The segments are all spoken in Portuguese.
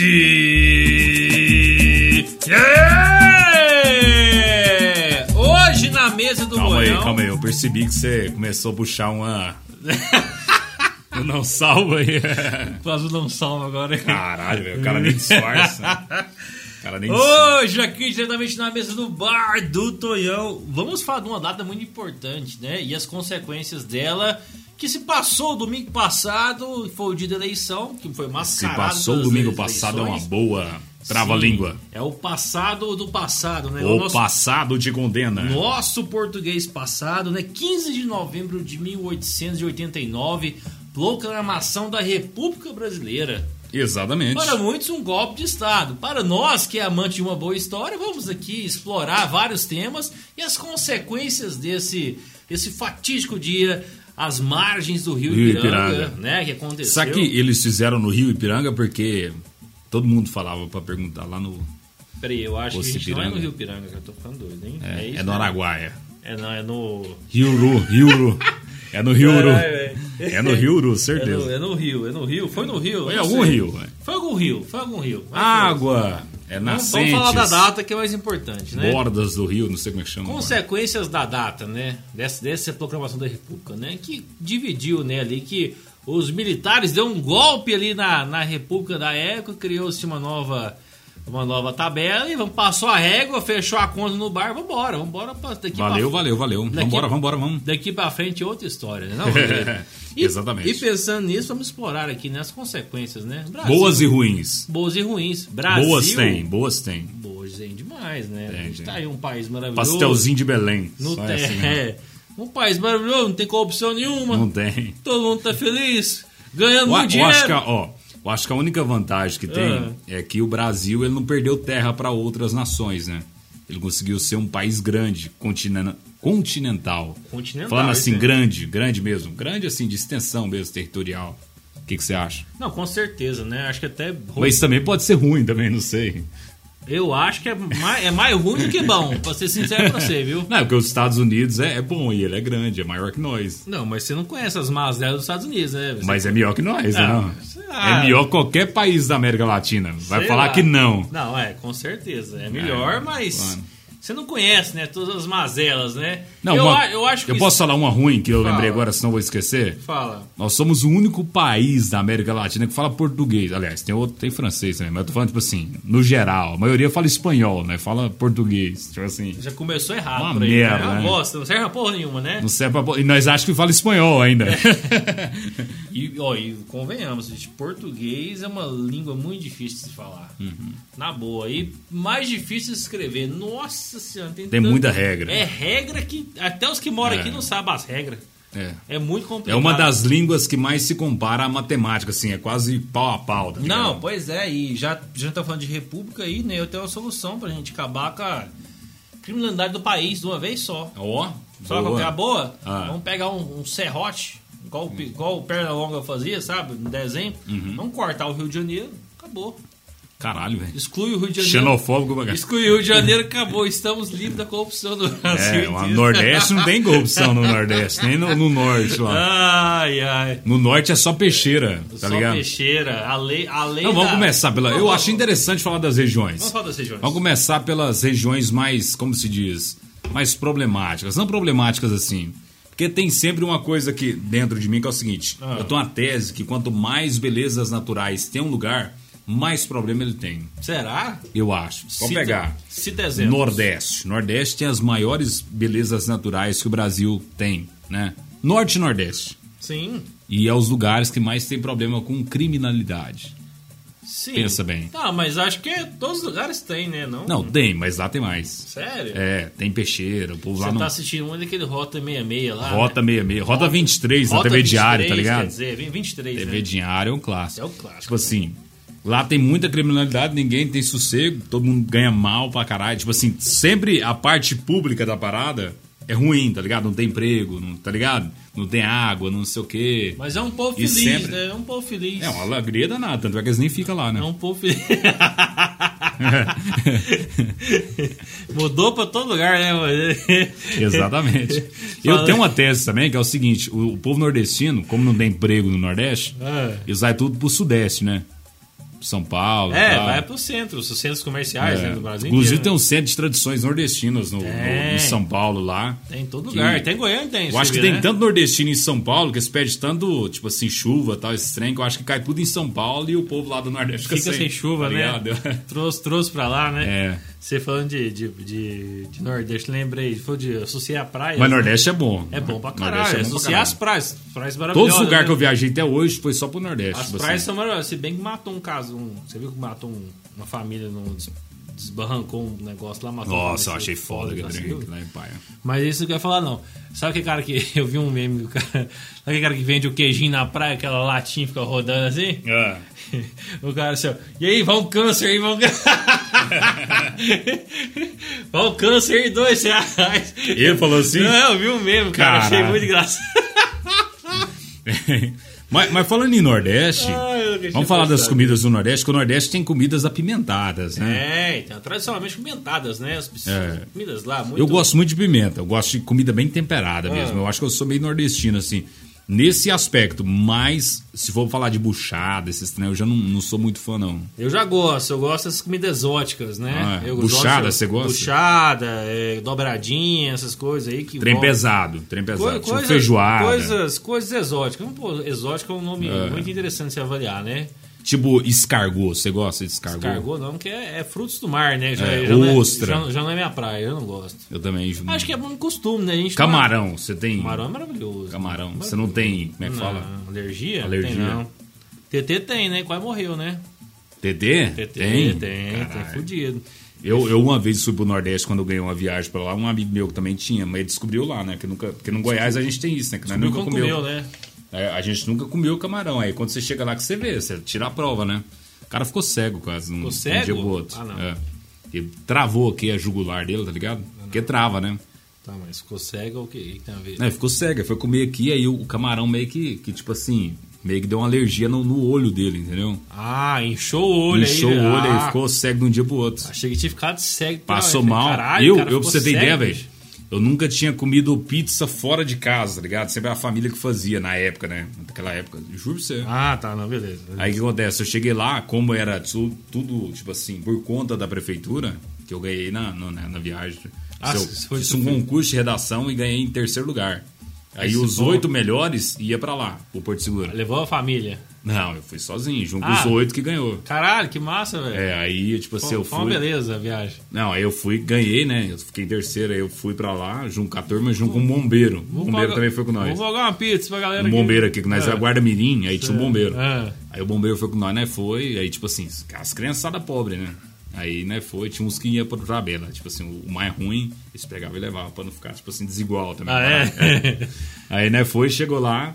Yeah! Hoje na mesa do Calma aí, calma aí. Eu percebi que você começou a puxar uma. Eu não salva aí. Quase não salva agora. Caralho, velho. O cara nem disfarça. O cara nem disfarça. Hoje, aqui diretamente na mesa do bar do Tonhão, vamos falar de uma data muito importante, né? E as consequências dela, que se passou domingo passado, foi o dia da eleição, que foi Se mascarado. passou o domingo passado é uma boa trava-língua. É o passado do passado, né? O nosso, passado te condena. nosso português passado, né? 15 de novembro de 1889, proclamação da República Brasileira. Exatamente. Para muitos, um golpe de Estado. Para nós, que é amante de uma boa história, vamos aqui explorar vários temas e as consequências desse, desse fatídico dia às margens do Rio, Rio Ipiranga, Ipiranga. né? Que aconteceu. Sabe que eles fizeram no Rio Ipiranga porque todo mundo falava pra perguntar lá no. Peraí, eu acho Fosse que a gente não é no Ipiranga. Rio Piranga, que eu tô ficando doido, hein? É, é, isso, no né? Araguaia. É, não, é no... Rio Uru, Rio Uru. É no Rio Uru. É no Rio Uru, É no, certeza. é no Rio, é no Rio. Foi no Rio? Foi algum sei. rio. Foi algum rio, foi algum rio. Mas foi. É Vamos, nascentes. vamos falar da data que é mais importante, né? Bordas do rio, não sei como é que chama. agora. Consequências da data, né? Dessa, dessa proclamação da República, né? Que dividiu, né, ali que os militares deu um golpe ali na, na República da época, criou-se uma nova uma nova tabela e vamos, passou a régua, fechou a conta no bar, vambora, vambora pra, daqui Valeu, pra, valeu, valeu. Daqui- Vambora, vambora, vamos. Daqui pra frente é outra história, né? Não? E- Exatamente. E pensando nisso, vamos explorar aqui né, as consequências, né? Brasil, Boas e ruins. boas e ruins. Brasil, Boas tem, boas tem. Boas tem demais, né? Tem, a gente tem. tá aí um país maravilhoso. Pastelzinho de Belém. Não Só mesmo. é. Um país maravilhoso, não tem corrupção nenhuma. Não tem. Todo mundo tá feliz, ganhando Eu, muito eu acho dinheiro. que, ó, eu acho que a única vantagem que tem Ah. é que o Brasil ele não perdeu terra para outras nações, né? Ele conseguiu ser um país grande, continen- continental. Continental, Falando isso assim, é. grande, grande mesmo. Grande assim, de extensão mesmo, territorial. O que, que você acha? Não, com certeza, né? Acho que até. Mas também pode ser ruim também, não sei. Eu acho que é mais, é mais ruim do que bom, pra ser sincero pra você, viu? Não, é porque os Estados Unidos é, é bom e ele é grande, é maior que nós. Não, mas você não conhece as más dela dos Estados Unidos, né? Você- Mas é melhor que nós, né? Ah, Não? lá. É melhor que qualquer país da América Latina. Vai Sei falar lá. que não. Não, é, com certeza. É melhor, É, mas. claro. Você não conhece, né? Todas as mazelas, né? Não, eu, uma- eu acho que. eu isso- posso falar uma ruim que eu Fala. lembrei agora, senão vou esquecer? Fala. Nós somos o único país da América Latina que fala português. Aliás, tem outro, tem francês também, mas eu tô falando, tipo assim, no geral. A maioria fala espanhol, né? Fala português. Tipo assim. Já começou errado Uma por aí. merda, né? É uma né? bosta, não serve pra porra nenhuma, né? Não serve pra... E nós achamos que fala espanhol ainda. E, ó, e convenhamos, gente, português é uma língua muito difícil de se falar. Uhum. Na boa. E mais difícil de escrever. Nossa senhora, tem, Tem tanto- muita regra. É regra que até os que moram É. aqui não sabem as regras. É. É muito É complicado. uma das línguas que mais se compara à matemática, assim, é quase pau a pau. tá? Não, pois é, e já, já tá falando de república aí, né? Eu tenho uma solução pra gente acabar com a criminalidade do país de uma vez só. Ó, qual que é a boa? Ah. Vamos pegar um, um serrote, Pi- igual o Pernalonga fazia, sabe? No desenho. Uhum. Vamos cortar o Rio de Janeiro, acabou. Caralho, velho. Exclui o Rio de Janeiro. Xenofóbico, bagaço. Exclui o Rio de Janeiro, acabou. Estamos livres da corrupção do Brasil. É, o. Nordeste não tem corrupção no Nordeste, nem no, no Norte lá. Ai, ai. No Norte é só peixeira, tá Só ligado? peixeira. A lei, a lei Não, vamos da- começar pela. Eu acho interessante falar das regiões. Vamos falar das regiões. Vamos começar pelas regiões mais, como se diz, mais problemáticas. Não problemáticas assim. Porque tem sempre uma coisa aqui dentro de mim que é o seguinte: Ah. eu tenho uma tese que quanto mais belezas naturais tem um lugar, mais problema ele tem. Será? Eu acho. Vamos Cita- pegar. Cita exemplos. Nordeste. Nordeste tem as maiores belezas naturais que o Brasil tem, né? Norte e Nordeste. Sim. E é os lugares que mais tem problema com criminalidade. Sim. Pensa bem. Tá, mas acho que todos os lugares tem, né? Não? Não, tem, mas lá tem mais. Sério? É, tem peixeira, o povo lá Você não. tá assistindo um daquele Rota 66 lá. Rota né? 66, Rota 23 na Rota TV Diário, tá 23, ligado? Quer dizer, 23, TV né? Diário é um clássico. É o clássico. Tipo assim, lá tem muita criminalidade, ninguém tem sossego, todo mundo ganha mal pra caralho. Tipo assim, sempre a parte pública da parada é ruim, tá ligado? Não tem emprego, não, tá ligado? Não tem água, não sei o quê. Mas é um povo E feliz, sempre- né? É um povo feliz. É uma alegria danada, tanto é que eles nem ficam lá, né? É um povo feliz. Mudou pra todo lugar, né? Exatamente. Eu tenho uma tese também, que é o seguinte: o, o povo nordestino, como não tem emprego no Nordeste, É. eles vai tudo pro Sudeste, né? São Paulo. É, tal. vai pro centro, os centros comerciais É. né, do Brasil. Inclusive inteiro, tem um centro de tradições nordestinas no, no- Tem. em São Paulo lá. Tem em todo que- lugar. Até em Goiânia tem. Eu acho que vê, tem né? tanto nordestino em São Paulo que eles pedem tanto, tipo assim, chuva tal, esse trem, que eu acho que cai tudo em São Paulo e o povo lá do Nordeste Fica sem chuva, tá né? Trouxe, trouxe pra lá, né? É. Você falando de, de, de, de Nordeste, lembrei. Foi de associar a praia. Mas Nordeste é bom. É bom pra Nordeste caralho. é bom pra associar as caralho. praias. Praias maravilhosas. Todos os lugares né? que eu viajei até hoje foi só pro Nordeste. As tipo praias assim. são maravilhosas. Se bem que matou um caso. Um, você viu que matou um- uma família, num, des- desbarrancou um negócio lá, matou Nossa, eu achei foda, graças a Gabriel, Deus. lá em Paia. Mas isso que eu ia falar, não. Sabe que cara que. Eu vi um meme do cara. Sabe aquele cara que vende o queijinho na praia, aquela latinha fica rodando assim? É. O cara assim, ó, e aí, vai um câncer aí, vai um Vai um câncer dois reais. Ele falou assim? Não, eu vi um meme, cara, achei muito engraçado. mas, mas falando em Nordeste, deixei vamos falar das comidas do Nordeste, que o Nordeste tem comidas apimentadas, né? É, então, tradicionalmente pimentadas, né? As É. comidas lá, muito... Eu gosto muito de pimenta, eu gosto de comida bem temperada Ah. mesmo. Eu acho que eu sou meio nordestino, assim, nesse aspecto. Mas, se for falar de buchada, esses trem, eu já não, não sou muito fã, não. Eu já gosto, eu gosto dessas comidas exóticas, né? Ah, é. Eu Buchada, gosto- você gosta? Buchada, é, dobradinha, essas coisas aí que Trem pesado, trem pesado. Co- tipo coisas, feijoada. Coisas, coisas exóticas. Vamos pôr, exótico é um nome muito interessante de se avaliar, né? Tipo escargot, você gosta de escargot? Escargot não, porque é, é frutos do mar, né? Já, É, já não é, ostra. já, já não é minha praia, eu não gosto. Eu também. Acho que é bom costume, né? A gente Camarão, você tem. Camarão é maravilhoso. Camarão. Você não tem. Como é que fala? Não, alergia? Alergia. Tem não. TT tem, né? Quase morreu, né? TT? TT Tem? tem, tem, fudido. Eu, eu uma vez fui pro Nordeste quando eu ganhei uma viagem pra lá, um amigo meu que também tinha, mas ele descobriu lá, né? Que nunca, porque no Goiás a gente tem isso, né? Que nunca comeu. comeu, né? É, a gente nunca comeu camarão. Aí quando você chega lá que você vê, você tira a prova, né? O cara ficou cego quase. Um, Ficou Um cego? dia pro outro. Ah, não. É. Ele travou aqui a jugular dele, tá ligado? Porque trava, né? Tá, mas ficou cego ou o que tem a ver? É, ficou cego. Foi comer aqui, aí o camarão meio que, que tipo assim, meio que deu uma alergia no, no olho dele, entendeu? Ah, inchou o olho Inchou aí. o olho, ah, aí ficou cego de um dia pro outro. Achei que tinha ficado cego. Passou mal. Caralho, eu, cara eu pra você ter cego, ideia, velho. Eu nunca tinha comido pizza fora de casa, tá ligado? Sempre a família que fazia na época, né? Naquela época. Juro pra você. Ah, tá, não, beleza. Aí o que acontece? Eu cheguei lá, como era tu- tudo, tipo assim, por conta da prefeitura, que eu ganhei na, na, na viagem. Ah, eu foi- fiz um foi- concurso de redação e ganhei em terceiro lugar. Aí Aí os oito melhores ia pra lá, pro Porto Seguro. Levou a família. Não, eu fui sozinho, junto com Ah. os oito que ganhou. Caralho, que massa, velho. É, aí, tipo assim, Foi, eu foi uma fui. beleza a viagem. Não, aí eu fui, ganhei, né? Eu fiquei em terceiro, aí eu fui pra lá, junto com a turma, junto com um bombeiro. O bombeiro também foi com nós. Vou pagar uma pizza pra galera Um bombeiro aqui, que nós É. é guarda mirim, aí tinha um bombeiro. É. Aí o bombeiro foi com nós, né? Foi, aí tipo assim, as criançadas pobres, né? Aí, né, foi, tinha uns que iam pra tabela. Tipo assim, o mais ruim, eles pegavam e levavam pra não ficar, tipo assim, desigual também. Ah, é? Aí, né, foi, chegou lá.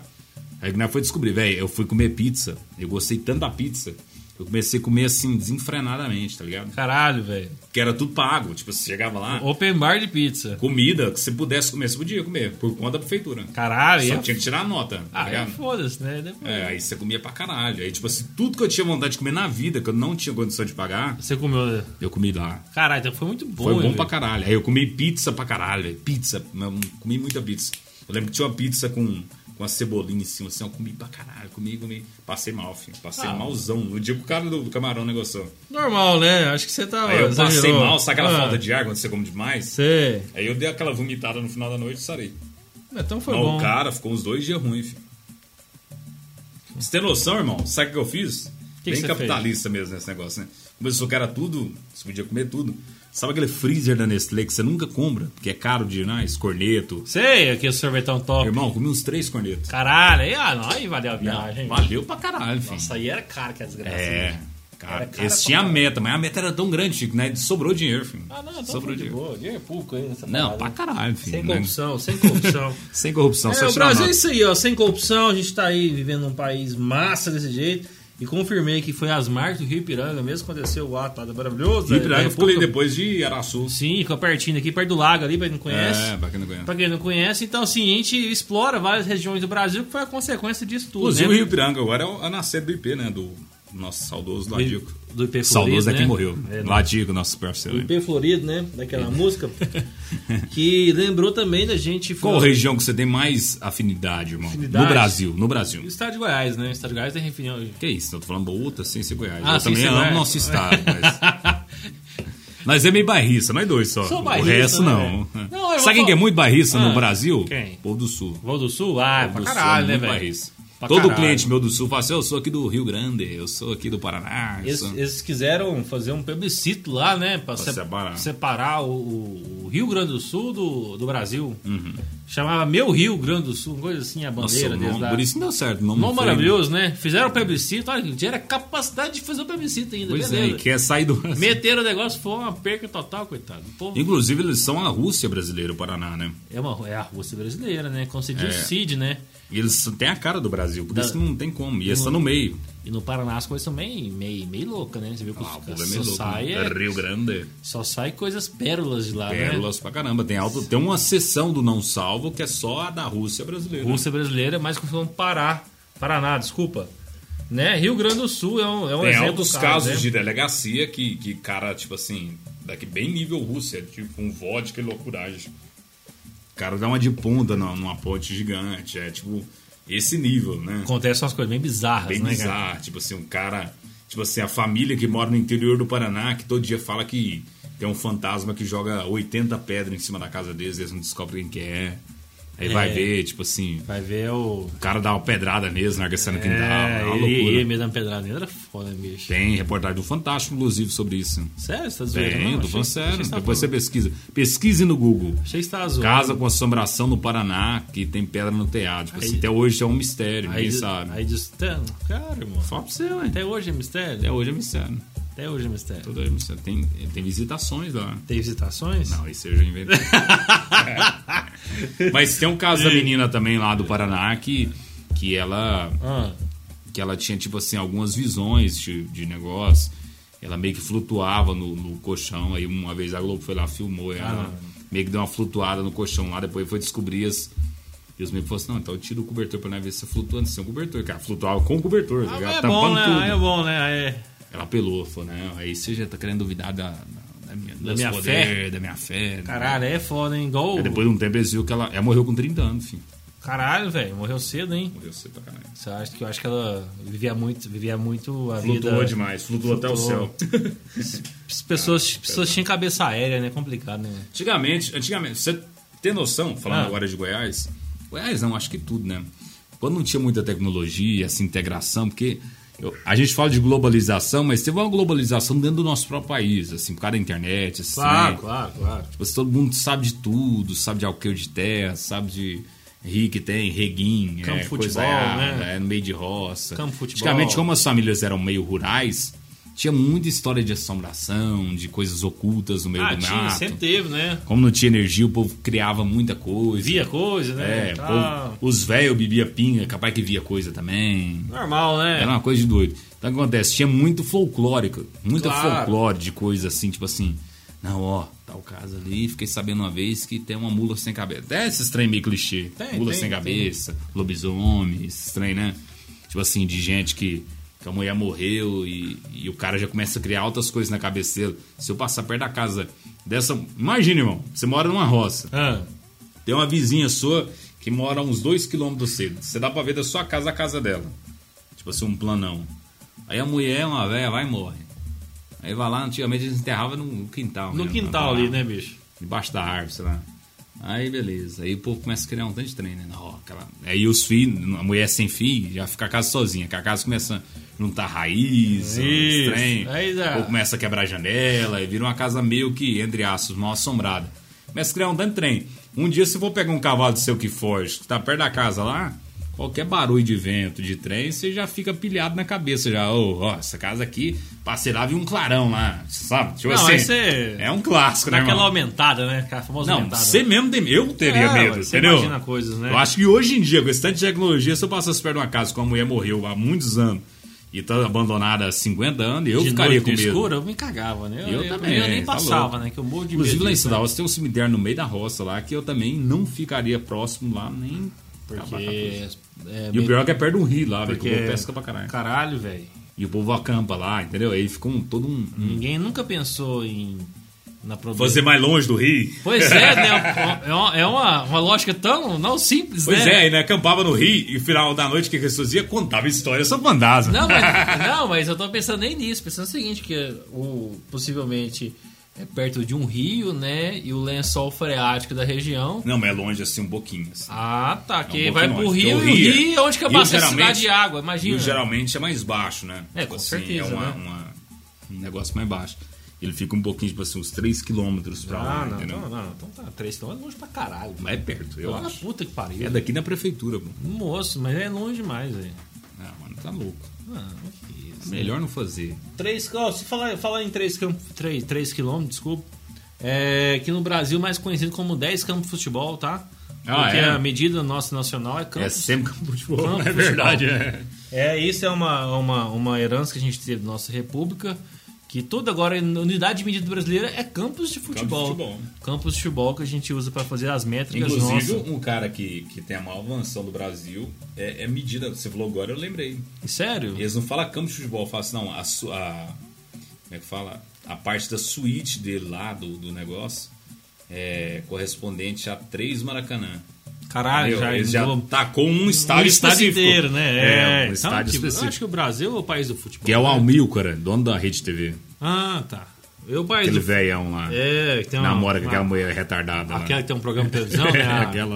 Aí, né, foi descobrir, velho, eu fui comer pizza. Eu gostei tanto da pizza. Eu comecei a comer assim, desenfrenadamente, tá ligado? Caralho, velho. Que era tudo pago. Tipo, você chegava lá, Open bar de pizza. comida que você pudesse comer, você podia comer, por conta da prefeitura. Caralho, Só é... tinha que tirar a nota, tá Ah, é foda-se, né? Depois- É, aí você comia pra caralho. Aí, tipo assim, tudo que eu tinha vontade de comer na vida, que eu não tinha condição de pagar, Você comeu... né? eu comi lá. Caralho, então foi muito bom, Foi bom velho. pra caralho. Aí eu comi pizza pra caralho, velho. Pizza, eu comi muita pizza. Eu lembro que tinha uma pizza com, com a cebolinha em cima, assim, eu comi pra caralho, comi, comi. Passei mal, filho. Passei Ah. malzão. No dia que o cara do, do camarão negociou. Normal, né? Acho que você tava... Aí eu passei exagerou. mal, sabe aquela Ah, falta de ar quando você come demais? Sei. Aí eu dei aquela vomitada no final da noite e sarei. Então foi Mas bom. o cara ficou uns dois dias ruim, filho. Você tem noção, irmão? Sabe o que eu fiz? que Bem você capitalista mesmo nesse negócio, né? Começou que era tudo, você podia comer tudo. Sabe aquele freezer da Nestlé que você nunca compra, porque é caro de né, corneto? Sei, aqui o sorvetão top. Irmão, comi uns três cornetos. Caralho, aí, ah, não, aí valeu a viagem. hein, Valeu pra caralho, filho. Nossa, aí era caro que a desgraça. É, né? cara. Eles pra tinham a meta, mas a meta era tão grande, Chico, né? Sobrou dinheiro, filho. Ah, não, então Sobrou dinheiro. boa. Dinheiro público aí nessa Não, parada, pra caralho, filho. Sem né? corrupção, sem corrupção. Sem corrupção, É, só o Brasil é isso aí, ó. Sem corrupção, a gente tá aí vivendo num país massa desse jeito. E confirmei que foi as marcas do Rio Ipiranga mesmo aconteceu o ato lá da maravilhoso. Rio da- Piranga da eu falei República. depois de Araçu. Sim, fica pertinho aqui, perto do lago ali, pra quem não conhece. É, pra quem não conhece. Pra quem não conhece, então assim, a gente explora várias regiões do Brasil, que foi a consequência disso tudo. Inclusive né? o Rio Piranga agora é a nascente do IP, né? Do, nosso saudoso Ladico. Do IP Florido, Saudoso é né? quem morreu. É, Ladico, nosso do parceiro. IP Florido, né? Daquela música. Que lembrou também da gente. Qual região que você tem mais afinidade, irmão? Afinidade? No Brasil, no Brasil. O estado de Goiás, né? O estado de Goiás tem refinão. Que isso? Eu tô falando outra sem ser Goiás. Ah, eu também amo Goiás. nosso estado, mas... Nós é meio bairrista, nós dois só. Sou o bairrista, resto né, não. Não, eu Sabe quem que é falar- muito bairrista Ah, no Brasil? quem? Povo do Sul. Voo do Sul? Ah, Povo pra do caralho, Sul, né, muito velho? Pra Todo caralho. cliente meu do Sul fala assim, eu sou aqui do Rio Grande, eu sou aqui do Paraná. Eles, sou- eles quiseram fazer um plebiscito lá, né? Pra, se- separar. separar o, o Rio Grande do Sul do, do Brasil. Uhum. Chamava Meu Rio Grande do Sul, uma coisa assim, a Nossa, bandeira o deles lá. por isso não deu certo. o Nome Nome não maravilhoso, né? Fizeram o plebiscito, olha, tinha capacidade de fazer o plebiscito ainda, Pois é, beleza. e quer sair do... Meteram o negócio, foi uma perca total, coitado. Pô, Inclusive, eles são a Rússia brasileira, o Paraná, né? é, uma, é a Rússia brasileira, né? Concediu É. o CID, né? E eles têm a cara do Brasil, por Da- isso que não tem como. E eles estão no meio. E no Paraná as coisas são meio, meio, meio loucas, né? Você viu que Ah, o os- é meio louco. sai, né? é- Rio Grande. só sai coisas pérolas de lá, né? Pérolas pra caramba. Tem, alto, tem uma seção do não salvo que é só a da Rússia brasileira. Rússia brasileira, mas que falando Pará. Paraná, desculpa. Né? Rio Grande do Sul é um, é um Tem exemplo. altos claro, casos né? de delegacia que, que, cara, tipo assim, daqui bem nível Rússia, tipo um vodka e loucuragem. O cara dá uma de ponta numa, ponte gigante. É tipo esse nível, né? Acontecem umas coisas bem bizarras, Bem né, cara? bizarro. Tipo assim, um cara. Tipo assim, a família que mora no interior do Paraná, que todo dia fala que tem um fantasma que joga 80 pedras em cima da casa deles, eles não descobrem quem que é. Aí vai É. ver, tipo assim, Vai ver o. o cara dá uma pedrada neles, larga essa no quintal. É, É uma loucura. ele mesmo dando pedrada nele era foda, bicho. Tem reportagem do Fantástico, inclusive, sobre isso. Sério? Você tá zoando? Tem, Não, tô falando sério. você Depois você pesquisa. Pesquise no Google. Achei que você tava zoando. Casa com assombração no Paraná, que tem pedra no telhado. Tipo Aí- assim, até hoje é um mistério, Aí, ninguém diz- sabe. aí diz. "Tá, Cara, irmão. Fala pra você, ué. Até hoje é mistério? Até hoje é mistério. Até hoje é mistério. Todo é mistério. Tem, tem visitações lá. Tem visitações? Não, isso eu já inventei. Mas tem um caso da menina também lá do Paraná que, que ela Ah, que ela tinha, tipo assim, algumas visões de, de negócio. Ela meio que flutuava no, no colchão. Aí uma vez a Globo foi lá, filmou ela. Ah. meio que deu uma flutuada no colchão lá. Depois foi descobrir as. E os meio falaram assim: não, então tira o cobertor pra nós ver se você flutuando. Se é um cobertor. Cara, flutuava com o cobertor. tá Ah, ligado? é Tampando bom, né? tudo. Aí é bom, né? Aí é- Ela apelou, falou: não, aí você já tá querendo duvidar da, da, da minha, dos minha poder, fé? Da minha fé. né? Caralho, é foda, hein? Igual. Aí depois de um tempo eles viram que ela, ela morreu com 30 anos, filho. Caralho, velho. Morreu cedo, hein? Morreu cedo pra caralho. Você acha que eu acho que ela vivia muito, vivia muito a Flutuou vida. demais, flutuou, até o Flutuou. céu. As pessoas, as pessoas tinham cabeça aérea, né? Complicado, né? Antigamente, antigamente, você tem noção, falando Ah. agora de Goiás? Goiás não, acho que tudo, né? Quando não tinha muita tecnologia, essa integração, porque eu- a gente fala de globalização, mas teve uma globalização dentro do nosso próprio país, assim, por causa da internet, assim, claro, claro. Tipo, assim, todo mundo sabe de tudo, sabe de alqueiro de terra, sabe de rio que tem, reguinho, Campo é, futebol, coisaiada, né? é, no meio de roça. Campo futebol. Antigamente, como as famílias eram meio rurais, tinha muita história de assombração, de coisas ocultas no meio Ah, do tinha, mato. sempre teve, né? Como não tinha energia, o povo criava muita coisa. Via coisa, né? É, o Tá. povo- os velhos bebiam pinga, capaz que via coisa também. Normal, né? Era uma coisa de doido. Então o que acontece? Tinha muito folclórico, muita Claro. folclore de coisa assim, tipo assim. Não, ó, tal casa ali, fiquei sabendo uma vez que tem uma mula sem cabeça. Até esses trem meio clichê. Tem, mula tem, sem tem. cabeça, lobisomem, esses trem, né? Tipo assim, de gente que, que a mulher morreu e, e o cara já começa a criar altas coisas na cabeça dele. Se eu passar perto da casa dessa. Imagina, irmão, você mora numa roça. Ah, Tem uma vizinha sua que mora a uns 2 km do centro. Você dá pra ver da sua casa a casa dela. Tipo assim, um planão. Aí a mulher, uma velha, vai e morre. Aí vai lá, antigamente eles enterravam no quintal. no mesmo, quintal ali, né, bicho? Debaixo da árvore, sei lá. Aí beleza. Aí o povo começa a criar um tanto de trem, né? Não, aquela... Aí os filhos, a mulher sem filho, já fica a casa sozinha. Que a casa começa a juntar raiz, Isso. trem. Aí povo começa a quebrar a janela e vira uma casa meio que, entre aspas, mal assombrada. Começa a criar um tanto de trem. Um dia, se for pegar um cavalo seu que foge, que tá perto da casa lá, qualquer barulho de vento, de trem, você já fica pilhado na cabeça já. Ô, ó, essa casa aqui, passei lá, vi um clarão lá, sabe? Tipo Não, assim, você- é um clássico, né, Naquela irmão? aumentada, né? Aquela famosa Não, aumentada. você mesmo tem Eu teria É, medo, você entendeu? imagina coisas, né? Eu acho que hoje em dia, com esse tanto de tecnologia, se eu passasse perto de uma casa com uma mulher morreu há muitos anos e tá abandonada há 50 anos, eu de ficaria noite com medo. escuro, eu me cagava, né? Eu também, Eu nem passava, né? Que eu morro de Inclusive medo lá em disso, né? Cidade tem um cemitério no meio da roça lá que eu também não ficaria próximo lá, nem. Porque. coisa. é, E o pior é que é perto de um rio lá, velho, que porque o povo pesca pra caralho. Caralho, velho. E o povo acampa lá, entendeu? Aí ficou um, todo um. Ninguém nunca pensou em. Na. Fazer mais longe do rio. Pois é, né? É uma, é uma, uma lógica tão não simples, Pois né? é, aí, né? Acampava no rio e no final da noite que pessoas iam? Contava história sobre fantasma. Não, mas, não, mas eu tô pensando nem nisso, pensando o seguinte, que o, possivelmente é perto de um rio, né? E o lençol freático da região. Não, mas é longe assim um pouquinho. Assim. Ah, tá. Que É um vai pro longe, rio, e o rio é- rio é onde que abastece a cidade de água, imagina. Rio geralmente é mais baixo, né? É, com certeza, É uma, né? uma- um negócio mais baixo. Ele fica um pouquinho, tipo assim, uns 3 quilômetros pra Ah, lá, não, entendeu? não, não, então tá. Três quilômetros é longe pra caralho. Mas é perto, eu Ah, acho. puta que pariu. É daqui na prefeitura, pô. Moço, mas é longe demais, velho. Ah, mano, tá louco. Ah, que isso. Melhor não fazer. 3 Se falar, falar em 3 3, 3 quilômetros, desculpa. É, que no Brasil mais conhecido como 10 campos de futebol, tá? Ah, Porque é? a medida nossa nacional é É campos. sempre campo de futebol, Campo é de verdade. É. É, isso é uma, uma, uma herança que a gente teve da nossa república. Que toda agora, a unidade de medida brasileira é campos de futebol. futebol. Campos de futebol que a gente usa para fazer as métricas Inclusive, um cara que, que tem a maior avanção do Brasil é, é medida. Você falou agora, eu lembrei. Sério? Eles não falam campo de futebol, falam assim, não, a, a- como é que fala? A parte da suíte dele lá, do, do negócio, é correspondente a três Maracanã. Caralho, já, Eles já tacou um o estádio, estádio específico. inteiro, né? É, um então, estádio tipo, eu acho que o Brasil é o país do futebol. Que é o né? Almilcar, dono da Rede TV. Ah, tá. Eu, o país Aquele do velhão lá. É, que tem uma, namora com uma- aquela mulher retardada Aquela lá. que tem um programa de televisão, né? A- aquela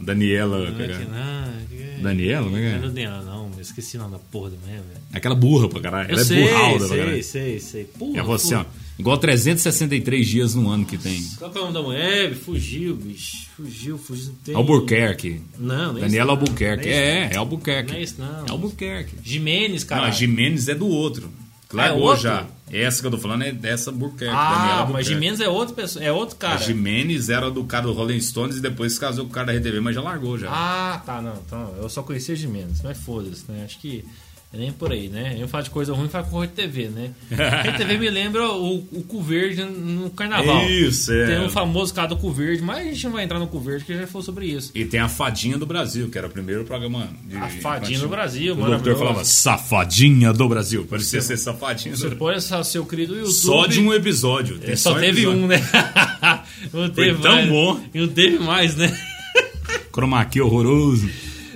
Daniela. Que- cara. não, que- Daniela, como é que é? Não é Daniela, não, eu esqueci o nome da porra da mulher, velho. Aquela burra pra caralho. Eu Ela sei, é burralda pra sei, caralho. sei, sei. Porra, É você, ó. Igual 363 dias no ano que tem. Qual é o nome da mulher? Fugiu, bicho. Fugiu, fugiu. Tem... Albuquerque. Não, Daniela não. Albuquerque. Nem isso, É, é não. Albuquerque. Não é isso, não. É Albuquerque. Jimenez, cara. Não, Jimenez é do outro. Largou outro? já. Essa que eu tô falando é dessa Albuquerque. Daniela Ah, Albuquerque. mas Jimenez é outra pessoa, é outro cara. A Jimenez era do cara do Rolling Stones e depois se casou com o cara da RTV, mas já largou já. Ah, tá, não. Então, eu só conhecia Jimenez, mas foda-se, né? Acho que é nem por aí, né? Eu falo de coisa ruim, falo com Rede TV, né? Rede TV me lembra o, o cu verde no carnaval. Isso, é. Tem um famoso cara do cu verde, mas a gente não vai entrar no cu verde que já falou sobre isso. E tem a Fadinha do Brasil, que era o primeiro programa de. A Fadinha do. Brasil, O locutor maravilhoso. falava Safadinha do Brasil. Parecia ser Safadinha do Você Brasil. põe essa, seu querido YouTube. Só de um episódio. É, só, teve episódio. um, né? não teve tão mais. bom. E não teve mais, né? Chroma key horroroso.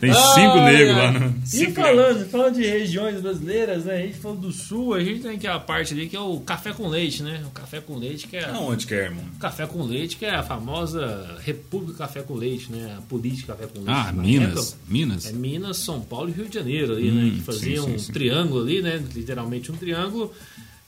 Tem cinco Ai, negros lá no. E Cinco falando, falando de regiões brasileiras, né? A gente falou do sul, a gente tem aqui a parte ali que é o café com leite, né? O café com leite que é. Aonde que é, irmão? Café com leite, que é a famosa República Café com Leite, né? A política Café com Leite. Ah, na Minas. época. Minas? É Minas, São Paulo e Rio de Janeiro ali, Hum, né? Que sim, fazia sim, um sim. triângulo ali, né? Literalmente um triângulo.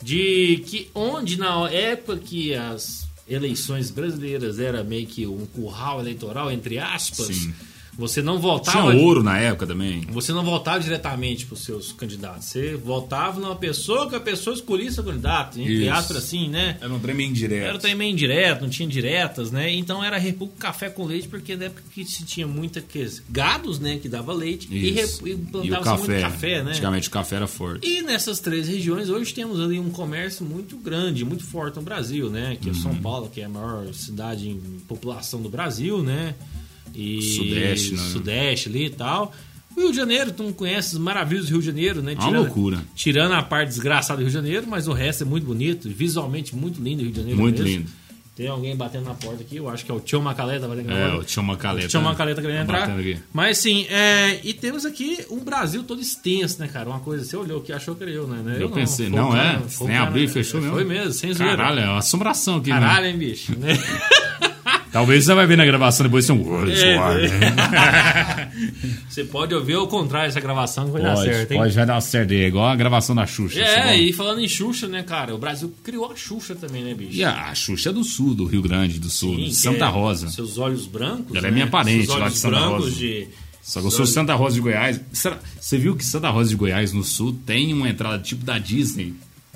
De que onde na época que as eleições brasileiras era meio que um curral eleitoral, entre aspas, Sim. Você não Tinha votava. ouro na época também. Você não votava diretamente para os seus candidatos. Você votava numa pessoa que a pessoa escolhia seu candidato. Entre aspas, assim, né? Era um trem meio indireto. Era também indireto, não tinha diretas, né? Então era República Café com Leite, porque na época que se tinha muita que, gados, né, que dava leite e, Isso. e E plantava café. muito café, né? Antigamente o café era forte. E nessas três regiões hoje temos ali um comércio muito grande, muito forte no Brasil, né? Que é Uhum. São Paulo, que é a maior cidade em população do Brasil, né? E Sudeste, né? Sudeste ali e tal. O Rio de Janeiro, tu não conhece as maravilhas do Rio de Janeiro, né? É uma loucura. Tirando a parte desgraçada do Rio de Janeiro, mas o resto é muito bonito, visualmente muito lindo o Rio de Janeiro. Muito mesmo. lindo. Tem alguém batendo na porta aqui, eu acho que é o Tio Macaleta batendo na É, o Tio Macaleta. Tinha uma caleta querendo entrar. Batendo aqui. Mas sim, é, e temos aqui um Brasil todo extenso, né, cara? Uma coisa, você olhou que achou que era eu, né? Eu pensei, Foi o não cara- é? foi o Nem cara- abriu e fechou mesmo. Foi mesmo, sem zoeira. Caralho, é uma assombração aqui. Caralho, né? hein, bicho? Talvez você vai ver na gravação depois ser um. É, Você pode ouvir ao contrário essa gravação que vai dar Pode, certo, hein? pode, vai dar certo. É igual a gravação da Xuxa. É, assim, e falando em Xuxa, né, cara? O Brasil criou a Xuxa também, né, bicho? E a Xuxa é do sul, do Rio Grande do Sul, Sim, de Santa é Rosa. Seus olhos brancos. Ela é né? minha parente lá olhos de Santa brancos Rosa. de. Só que eu sou Santa Rosa de Goiás. Será- Você viu que Santa Rosa de Goiás, no sul, tem uma entrada tipo da Disney?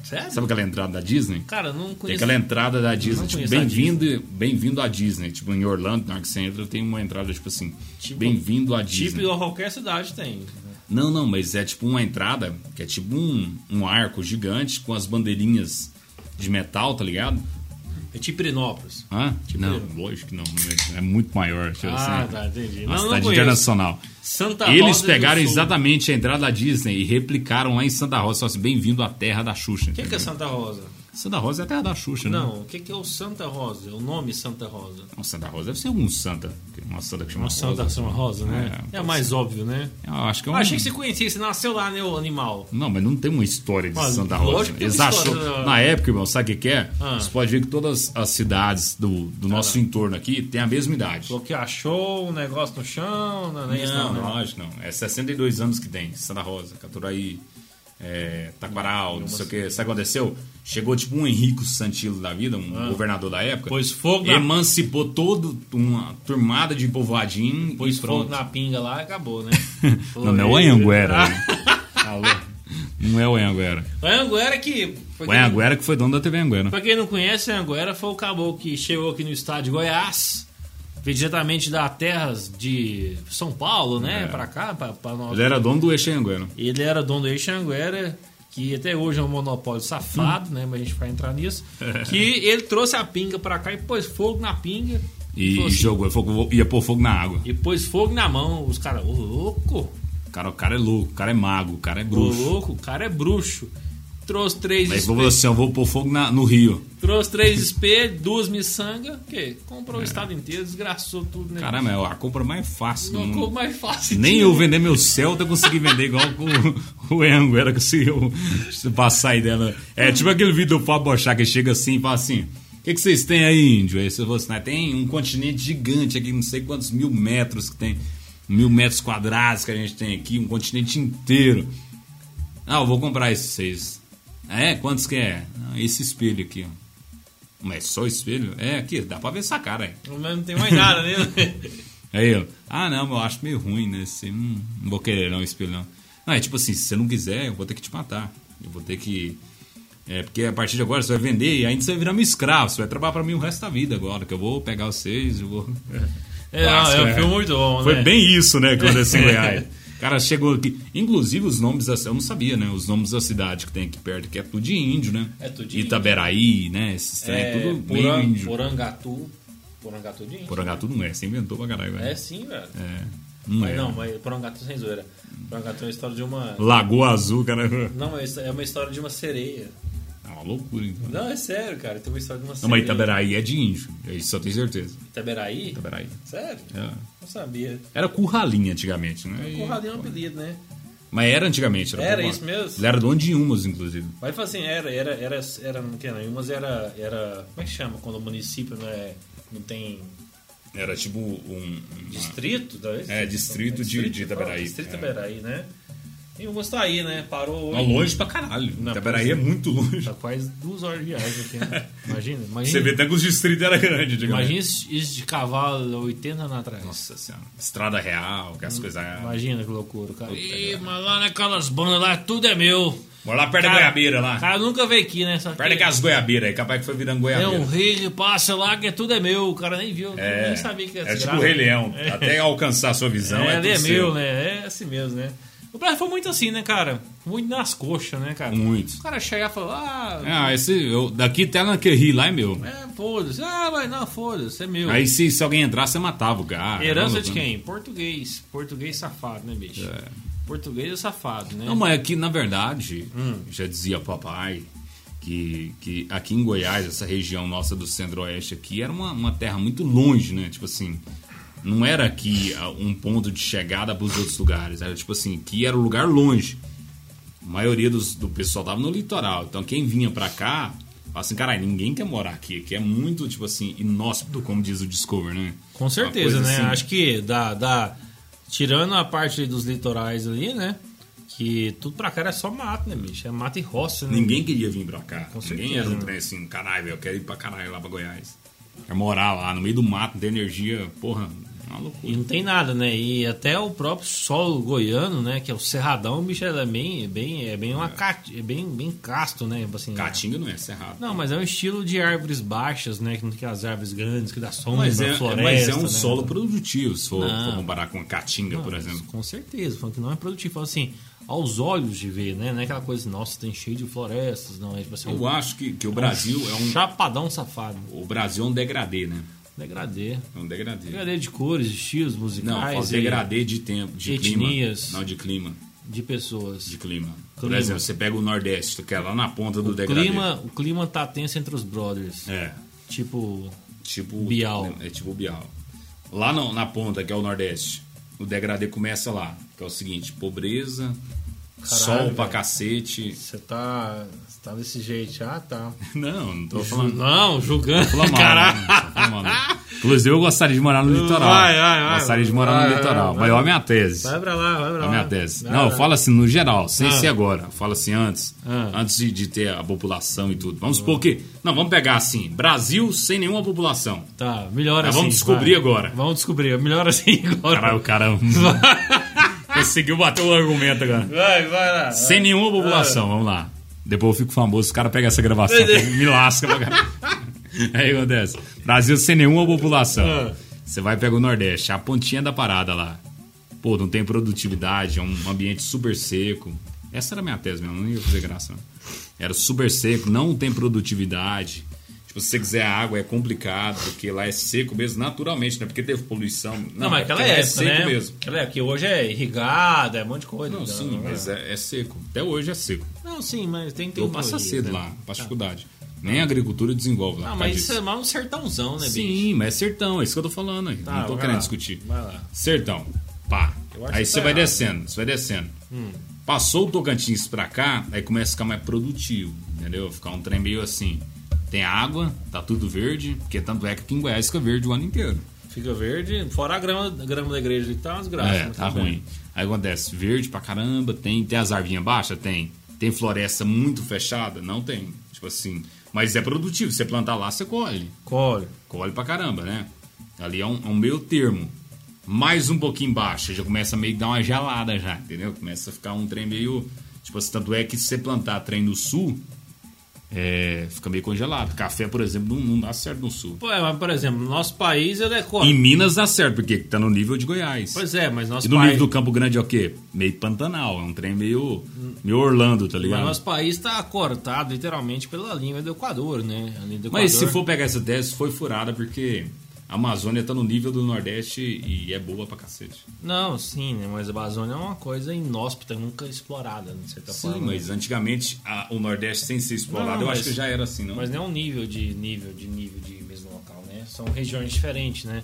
Sério? Sabe aquela entrada da Disney? Cara, não Tem conheço. aquela entrada da Disney, tipo, bem-vindo bem-vindo à Disney. Tipo, em Orlando, na hora que você entra, tem uma entrada, tipo assim, Tipo- bem-vindo à Disney. Tipo, qualquer cidade tem. Não, não, mas é tipo uma entrada que é tipo um, um arco gigante com as bandeirinhas de metal, tá ligado? É Tiprinópolis. Hã? Tipo não, lógico que não. É muito maior. Ah, assim, tá, entendi. Uma Não, não cidade conheço. internacional. Santa Eles Rosa do pegaram Sul. exatamente a entrada da Disney e replicaram lá em Santa Rosa. Assim, bem-vindo à terra da Xuxa. O que, que é? Santa Rosa? Santa Rosa é a terra da Xuxa, né? Não, o que, que é o Santa Rosa? O nome Santa Rosa. Não, Santa Rosa deve ser algum santa. Uma santa que chama Uma Santa Rosa. chama Rosa, né? É, É, mais óbvio, né? Eu acho que é um... Ah, achei que você conhecia, você nasceu lá, né, o animal. Não, mas não tem uma história de Ah, Santa Rosa. que Eles uma achou... da- Na época, irmão, sabe o que que é? Ah. Você pode ver que todas as cidades do, do nosso entorno aqui têm a mesma idade. Falou que achou um negócio no chão, não é isso Não, não, né? não, lógico não. É 62 anos que tem. Santa Rosa, Caturaí, é, Taquaral, não sei o que. Sabe o que aconteceu? Chegou tipo um Henrico Santilo da vida, um governador da época. Pôs fogo na- Emancipou todo uma turmada de povoadinho Pôs fogo na pinga lá e acabou, né? Não, não é o Anhanguera. né? Alô? Não é o Anhanguera. O Anhanguera que... O Anhanguera que foi dono da TV Anguera. Pra quem não conhece, o Anhanguera foi o caboclo que chegou aqui no estado de Goiás, veio diretamente das terras de São Paulo, né? É. Pra cá, pra, pra nós. Ele era dono do Eixo Anhanguera. Ele era dono do Eixanguera, que até hoje é um monopólio safado, né? Mas a gente vai entrar nisso. Que ele trouxe a pinga pra cá e pôs fogo na pinga. E falou assim, jogou, fogo- ia pôr fogo na água. E pôs fogo na mão. Os caras, ô louco, O cara, o cara é louco, o cara é mago, o cara é ô bruxo. louco, o cara é bruxo. Trouxe três Mas espelhos, assim, eu vou pôr fogo na- no rio. trouxe três espelhos, duas miçangas, que comprou o estado inteiro, desgraçou tudo, né? Caramba, é a compra mais fácil não mundo. mais fácil. Nem eu vender meu Celta eu consegui vender igual o, o Anhanguera conseguiu passar aí dela. É tipo aquele vídeo do Fábio Bochá que chega assim e fala assim: O que, que vocês têm aí, índio? Aí você falou assim: "Ah, tem um continente gigante aqui, não sei quantos mil metros que tem, mil metros quadrados que a gente tem aqui, um continente inteiro. Ah, eu vou comprar esses seis. É, quantos que é? Ah, esse espelho aqui, ó. Mas só espelho? É, aqui, dá pra ver essa cara aí. Mas não tem mais nada, né? Aí eu, ah não, eu acho meio ruim, né? Assim, não, não vou querer não, espelho não. Não, é tipo assim, se você não quiser, eu vou ter que te matar. Eu vou ter que. É, porque a partir de agora você vai vender e ainda você vai virar meu escravo. Você vai trabalhar pra mim o resto da vida agora, que eu vou pegar vocês, eu vou. É, Nossa, é um é. filme muito bom, Foi né? bem isso, né, que aconteceu em Goiás. O cara chegou aqui. Inclusive os nomes da eu não sabia, né? Os nomes da cidade que tem aqui perto, que é tudo de índio, né? É tudo de Itaberaí, né? Esses trem, É, tudo meio Porang- índio. Porangatu. Porangatu de índio. Porangatu não é, você inventou pra caralho, velho. É sim, velho. É, não Mas é. Não, mas Porangatu sem zoeira. Porangatu é uma história de uma. Lagoa Azul, cara. Não, mas é uma história de uma sereia. É uma loucura, então. Não, é sério, cara. Tem uma história de uma Não, mas Itaberaí é de índio. Isso eu tenho certeza. Itaberaí? Itaberaí. Sério? É. Não sabia. Era Curralinha antigamente, né? Curralinho é um apelido, né? Mas era antigamente. Era, Era isso mesmo? Ele era dono de umas, inclusive. Mas assim, era, era, era, era, não não, umas era, era, como é que chama quando o município não, é, não tem Era tipo um. uma- distrito? talvez? É, distrito de- de Itaberaí. Distrito É. Itaberaí, né? E umas tá aí, né? Parou Não, hoje. longe pra caralho. Não, Itaberaí pois é muito longe. Já faz duas horas de viagem aqui, né? Imagina, Você imagina. vê até que os distritos eram grandes, antigamente. Imagina isso de cavalo 80 anos atrás. Nossa senhora. Estrada real, que as coisas. Imagina que loucura, cara. Ih, mas lá naquelas bandas lá, tudo é meu. Bora lá perto da Cara, goiabeira lá. O cara nunca veio aqui, né? Só Perto daquelas goiabeiras aí, capaz que foi virando é goiabeira. um rei que passa lá que tudo é meu. O cara nem viu, nem sabia que é era tipo o Rei Leão. Até alcançar a sua visão. É, É, é meu, seu. né? É assim mesmo, né? O Brasil foi muito assim, né, cara? Muito nas coxas, né, cara? Muito. O cara chegar e falar, ah, Ah, esse, eu, daqui até naquele rio lá é meu. é, foda-se. Ah, mas não, foda-se, é meu. Aí se, se alguém entrar, você matava o cara. Herança Não, de não. quem? Português. Português safado, né, bicho? Português é safado, né? Não, mas aqui, na verdade, Hum. já dizia papai que, que aqui em Goiás, essa região nossa do centro-oeste aqui, era uma, uma terra muito longe, né? Tipo assim, não era aqui um ponto de chegada para os outros lugares. Era tipo assim, que era um lugar longe. A maioria dos, do pessoal tava no litoral. Então quem vinha pra cá, fala assim, caralho, ninguém quer morar aqui. Que é muito, tipo assim, inóspito, como diz o Discover, né? Com certeza, né? assim. Acho que dá, dá. Tirando a parte dos litorais ali, né? Que tudo pra cá é só mato, né, bicho? É mato e roça, né? Ninguém queria vir pra cá. Com Ninguém certeza, era um né? trem assim, caralho, eu quero ir pra caralho lá pra Goiás. Quero morar lá, no meio do mato, não tem energia, porra, é uma E loucura. não tem nada, né? E até o próprio solo goiano, né? Que é o cerradão, bicho, é bem, é bem, é bem uma cat, é bem, bem casto, né? Tipo Assim, Caatinga não é cerrado. Não, mas é um estilo de árvores baixas, né? Que não tem as árvores grandes, que dá sombra, mas, é, floresta. mas é um né? solo produtivo, se for, comparar com a Caatinga, Não, por exemplo. Com certeza, falando que não é produtivo. Fala assim, aos olhos de ver, né? Não é aquela coisa, nossa, tem cheio de florestas, não. É tipo assim, Eu acho que, que o Brasil é um. chapadão safado. O Brasil é um degradê, né? Degradê. É um degradê. Degradê de cores, estilos Não, musicais. e degradê de tempo, de etnias. clima. Não, de clima. De pessoas. De clima. Por Clima. exemplo, você pega o Nordeste, que é lá na ponta do o, degradê. clima, o clima tá tenso entre os brothers. É. Tipo, Tipo. Bial. É tipo Bial. Lá no- na ponta, que é o Nordeste, o degradê começa lá. Que é o seguinte: pobreza, Caralho, sol pra velho. cacete. você tá, tá desse jeito. Ah, tá. Não, não tô falando. Não, julgando. Caralho. né? Não falando mal. Inclusive, eu gostaria de morar no litoral. Vai, vai, vai. Gostaria de morar Vai, no litoral. vai, Mas vai. olha a minha tese. Vai pra lá, vai pra É lá. a minha tese. Vai Não, eu falo assim, no geral, sem Ah. ser agora. Eu falo assim antes. Ah. Antes de, de ter a população e tudo. Vamos supor que. Não, vamos pegar assim: Brasil sem nenhuma população. Tá, melhor Mas assim. vamos descobrir vai. agora. Vamos descobrir. Melhor assim agora. Caralho, o cara. Conseguiu bater o argumento agora. Vai, vai lá. Sem nenhuma população, vamos lá. Depois eu fico famoso, os caras pegam essa gravação, me lasca pra caralho. Aí acontece. Brasil sem nenhuma população. Ah. Você vai pegar o Nordeste, a pontinha da parada lá. Pô, não tem produtividade, é um ambiente super seco. Essa era a minha tese mesmo, não ia fazer graça. Não. Era super seco, não tem produtividade. Se você quiser água é complicado, porque lá é seco mesmo, naturalmente, não é porque teve poluição. Não, mas aquela porque lá época, seco né? mesmo. Aquela época que hoje é irrigada, é um monte de coisa. Não, então, sim, né? mas é, é seco. Até hoje é seco. Não, sim, mas tem tem Eu teoria, cedo né? lá, passa dificuldade. Nem a agricultura desenvolve lá. Não, causa mas isso é mais um sertãozão, né, bicho? Sim, mas é sertão, é isso que eu tô falando aí. Tá, não tô querendo lá. discutir. Vai lá. Sertão, pá. Aí que você tá vai errado. descendo, você vai descendo. Hum. Passou o Tocantins pra cá, aí começa a ficar mais produtivo, entendeu? Ficar um trem meio assim. Tem água, tá tudo verde, porque tanto é que aqui em Goiás fica verde o ano inteiro. Fica verde, fora a grama, a grama da igreja ali, tá umas graças. É, tá bem. ruim. Aí acontece, verde pra caramba, tem, tem as arvinhas baixas? Tem. Tem floresta muito fechada? Não tem. Tipo assim. Mas é produtivo, você plantar lá, você colhe. Colhe. Colhe pra caramba, né? Ali é um, é um meio termo. Mais um pouquinho embaixo, já começa a meio que dar uma gelada já, entendeu? Começa a ficar um trem meio. Tipo assim, tanto é que se você plantar trem no sul, é, fica meio congelado. Café, por exemplo, não, não dá certo no sul. Pô, é, mas, por exemplo, no nosso país ele é Em Minas dá certo, porque tá no nível de Goiás. Pois é, mas nosso E no país. nível do Campo Grande é o quê? Meio Pantanal, é um trem meio, meio Orlando, tá Mas ligado? nosso país está cortado literalmente pela linha do Equador, né? Do Mas se Equador. for pegar essa tese, foi furada, porque a Amazônia tá no nível do Nordeste e é boa pra cacete. Não, sim, né? Mas a Amazônia é uma coisa inóspita, nunca explorada, de certa Sim, forma. mas antigamente a- o Nordeste sem ser explorado, Não, eu mas- acho que já era assim, não? Mas não é um nível de nível de nível de mesmo local, né? São regiões diferentes, né?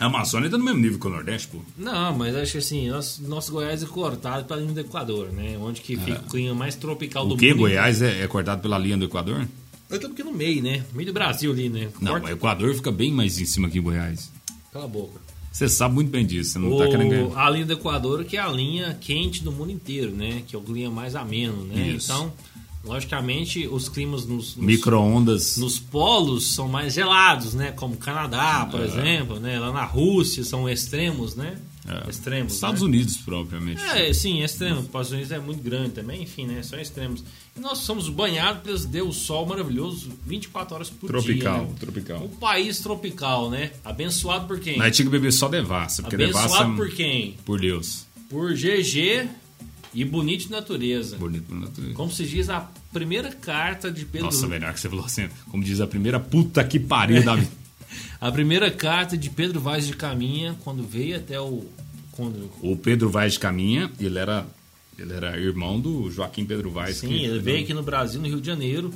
A Amazônia tá no mesmo nível que o Nordeste, pô. Não, mas acho que assim, nosso, nosso Goiás é cortado pela linha do Equador, né? Onde que fica o clima mais tropical do O que? mundo. Goiás é, é cortado pela linha do Equador? Eu tô porque no meio, né? No meio do Brasil ali, né? Não, Corta- o Equador fica bem mais em cima que Goiás. Cala a boca. Você sabe muito bem disso, você não O- tá querendo ganhar. a linha do Equador, que é a linha quente do mundo inteiro, né? Que é o clima mais ameno, né? Isso. Então, logicamente, os climas nos, nos, Micro-ondas. nos polos são mais gelados, né? Como Canadá, por É. exemplo, né? Lá na Rússia são extremos, né? É. Extremos. Estados né? Unidos, propriamente. É, sim, extremos. Os Estados Unidos é muito grande também, enfim, né? São extremos. E nós somos banhados pelos Deus Sol maravilhoso 24 horas por tropical, dia. né? tropical. Um país tropical, né? Abençoado por quem? Nós tinha que beber só devassa, porque Abençoado devassa. por quem? Por Deus. Por GG e Bonito de Natureza. Bonito por natureza. Como se diz a primeira carta de Pedro. Nossa, melhor que você falou assim. Como diz a primeira puta que pariu da vida. A primeira carta de Pedro Vaz de Caminha, quando veio até o. Quando, O Pedro Vaz de Caminha, ele era, ele era irmão do Joaquim Pedro Vaz. sim, que- ele veio aqui no Brasil, no Rio de Janeiro,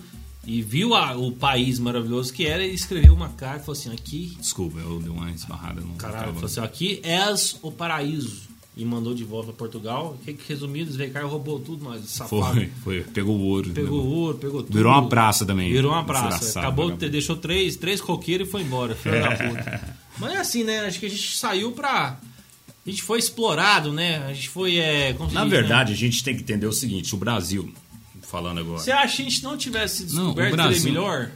e viu a- o país maravilhoso que era e escreveu uma carta e falou assim: aqui. Desculpa, eu dei uma esbarrada no. Caralho, falou assim: aqui és o paraíso. E mandou de volta para Portugal. Que, que resumido, esse cara roubou tudo, nós, safado. Foi, foi. Pegou o ouro. Pegou levou. ouro, pegou tudo. Virou uma praça também. Virou uma praça. Acabou, de ter- vagabundo. deixou três, três coqueiros e foi embora, filho da puta. Mas é assim, né? Acho que a gente saiu pra. A gente foi explorado, né? A gente foi. É, Na diz, né? verdade, a gente tem que entender o seguinte: o Brasil, falando agora. Você acha que a gente não tivesse Não, o descoberto seria Brasil- melhor?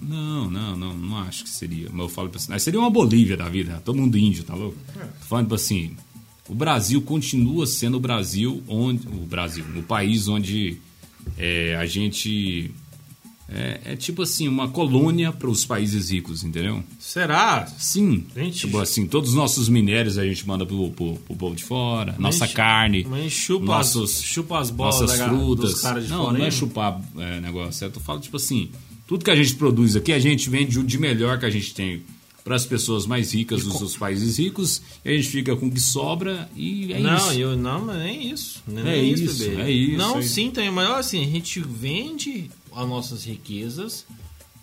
Não, não, não, não acho que seria. Mas eu falo pra você. mas Seria uma Bolívia da vida, todo mundo índio, tá louco? Tô falando tipo assim, o Brasil continua sendo o Brasil onde. O Brasil, o país onde é, a gente É, é tipo assim, uma colônia para os países ricos, entendeu? Será? Sim. Gente. Tipo assim, todos os nossos minérios a gente manda pro, pro, pro povo de fora, nossa Mas- carne, Mas chupa, nossos, as, chupa as bolas nossas da, frutas. não, fora não é chupar é, negócio, eu tô falando tipo assim, tudo que a gente produz aqui, a gente vende o de melhor que a gente tem para as pessoas mais ricas dos os países ricos, a gente fica com o que sobra e é não, isso. eu não, mas nem isso. Nem É nem isso, bebê. é isso, Não, é sim, também, mas assim, a gente vende as nossas riquezas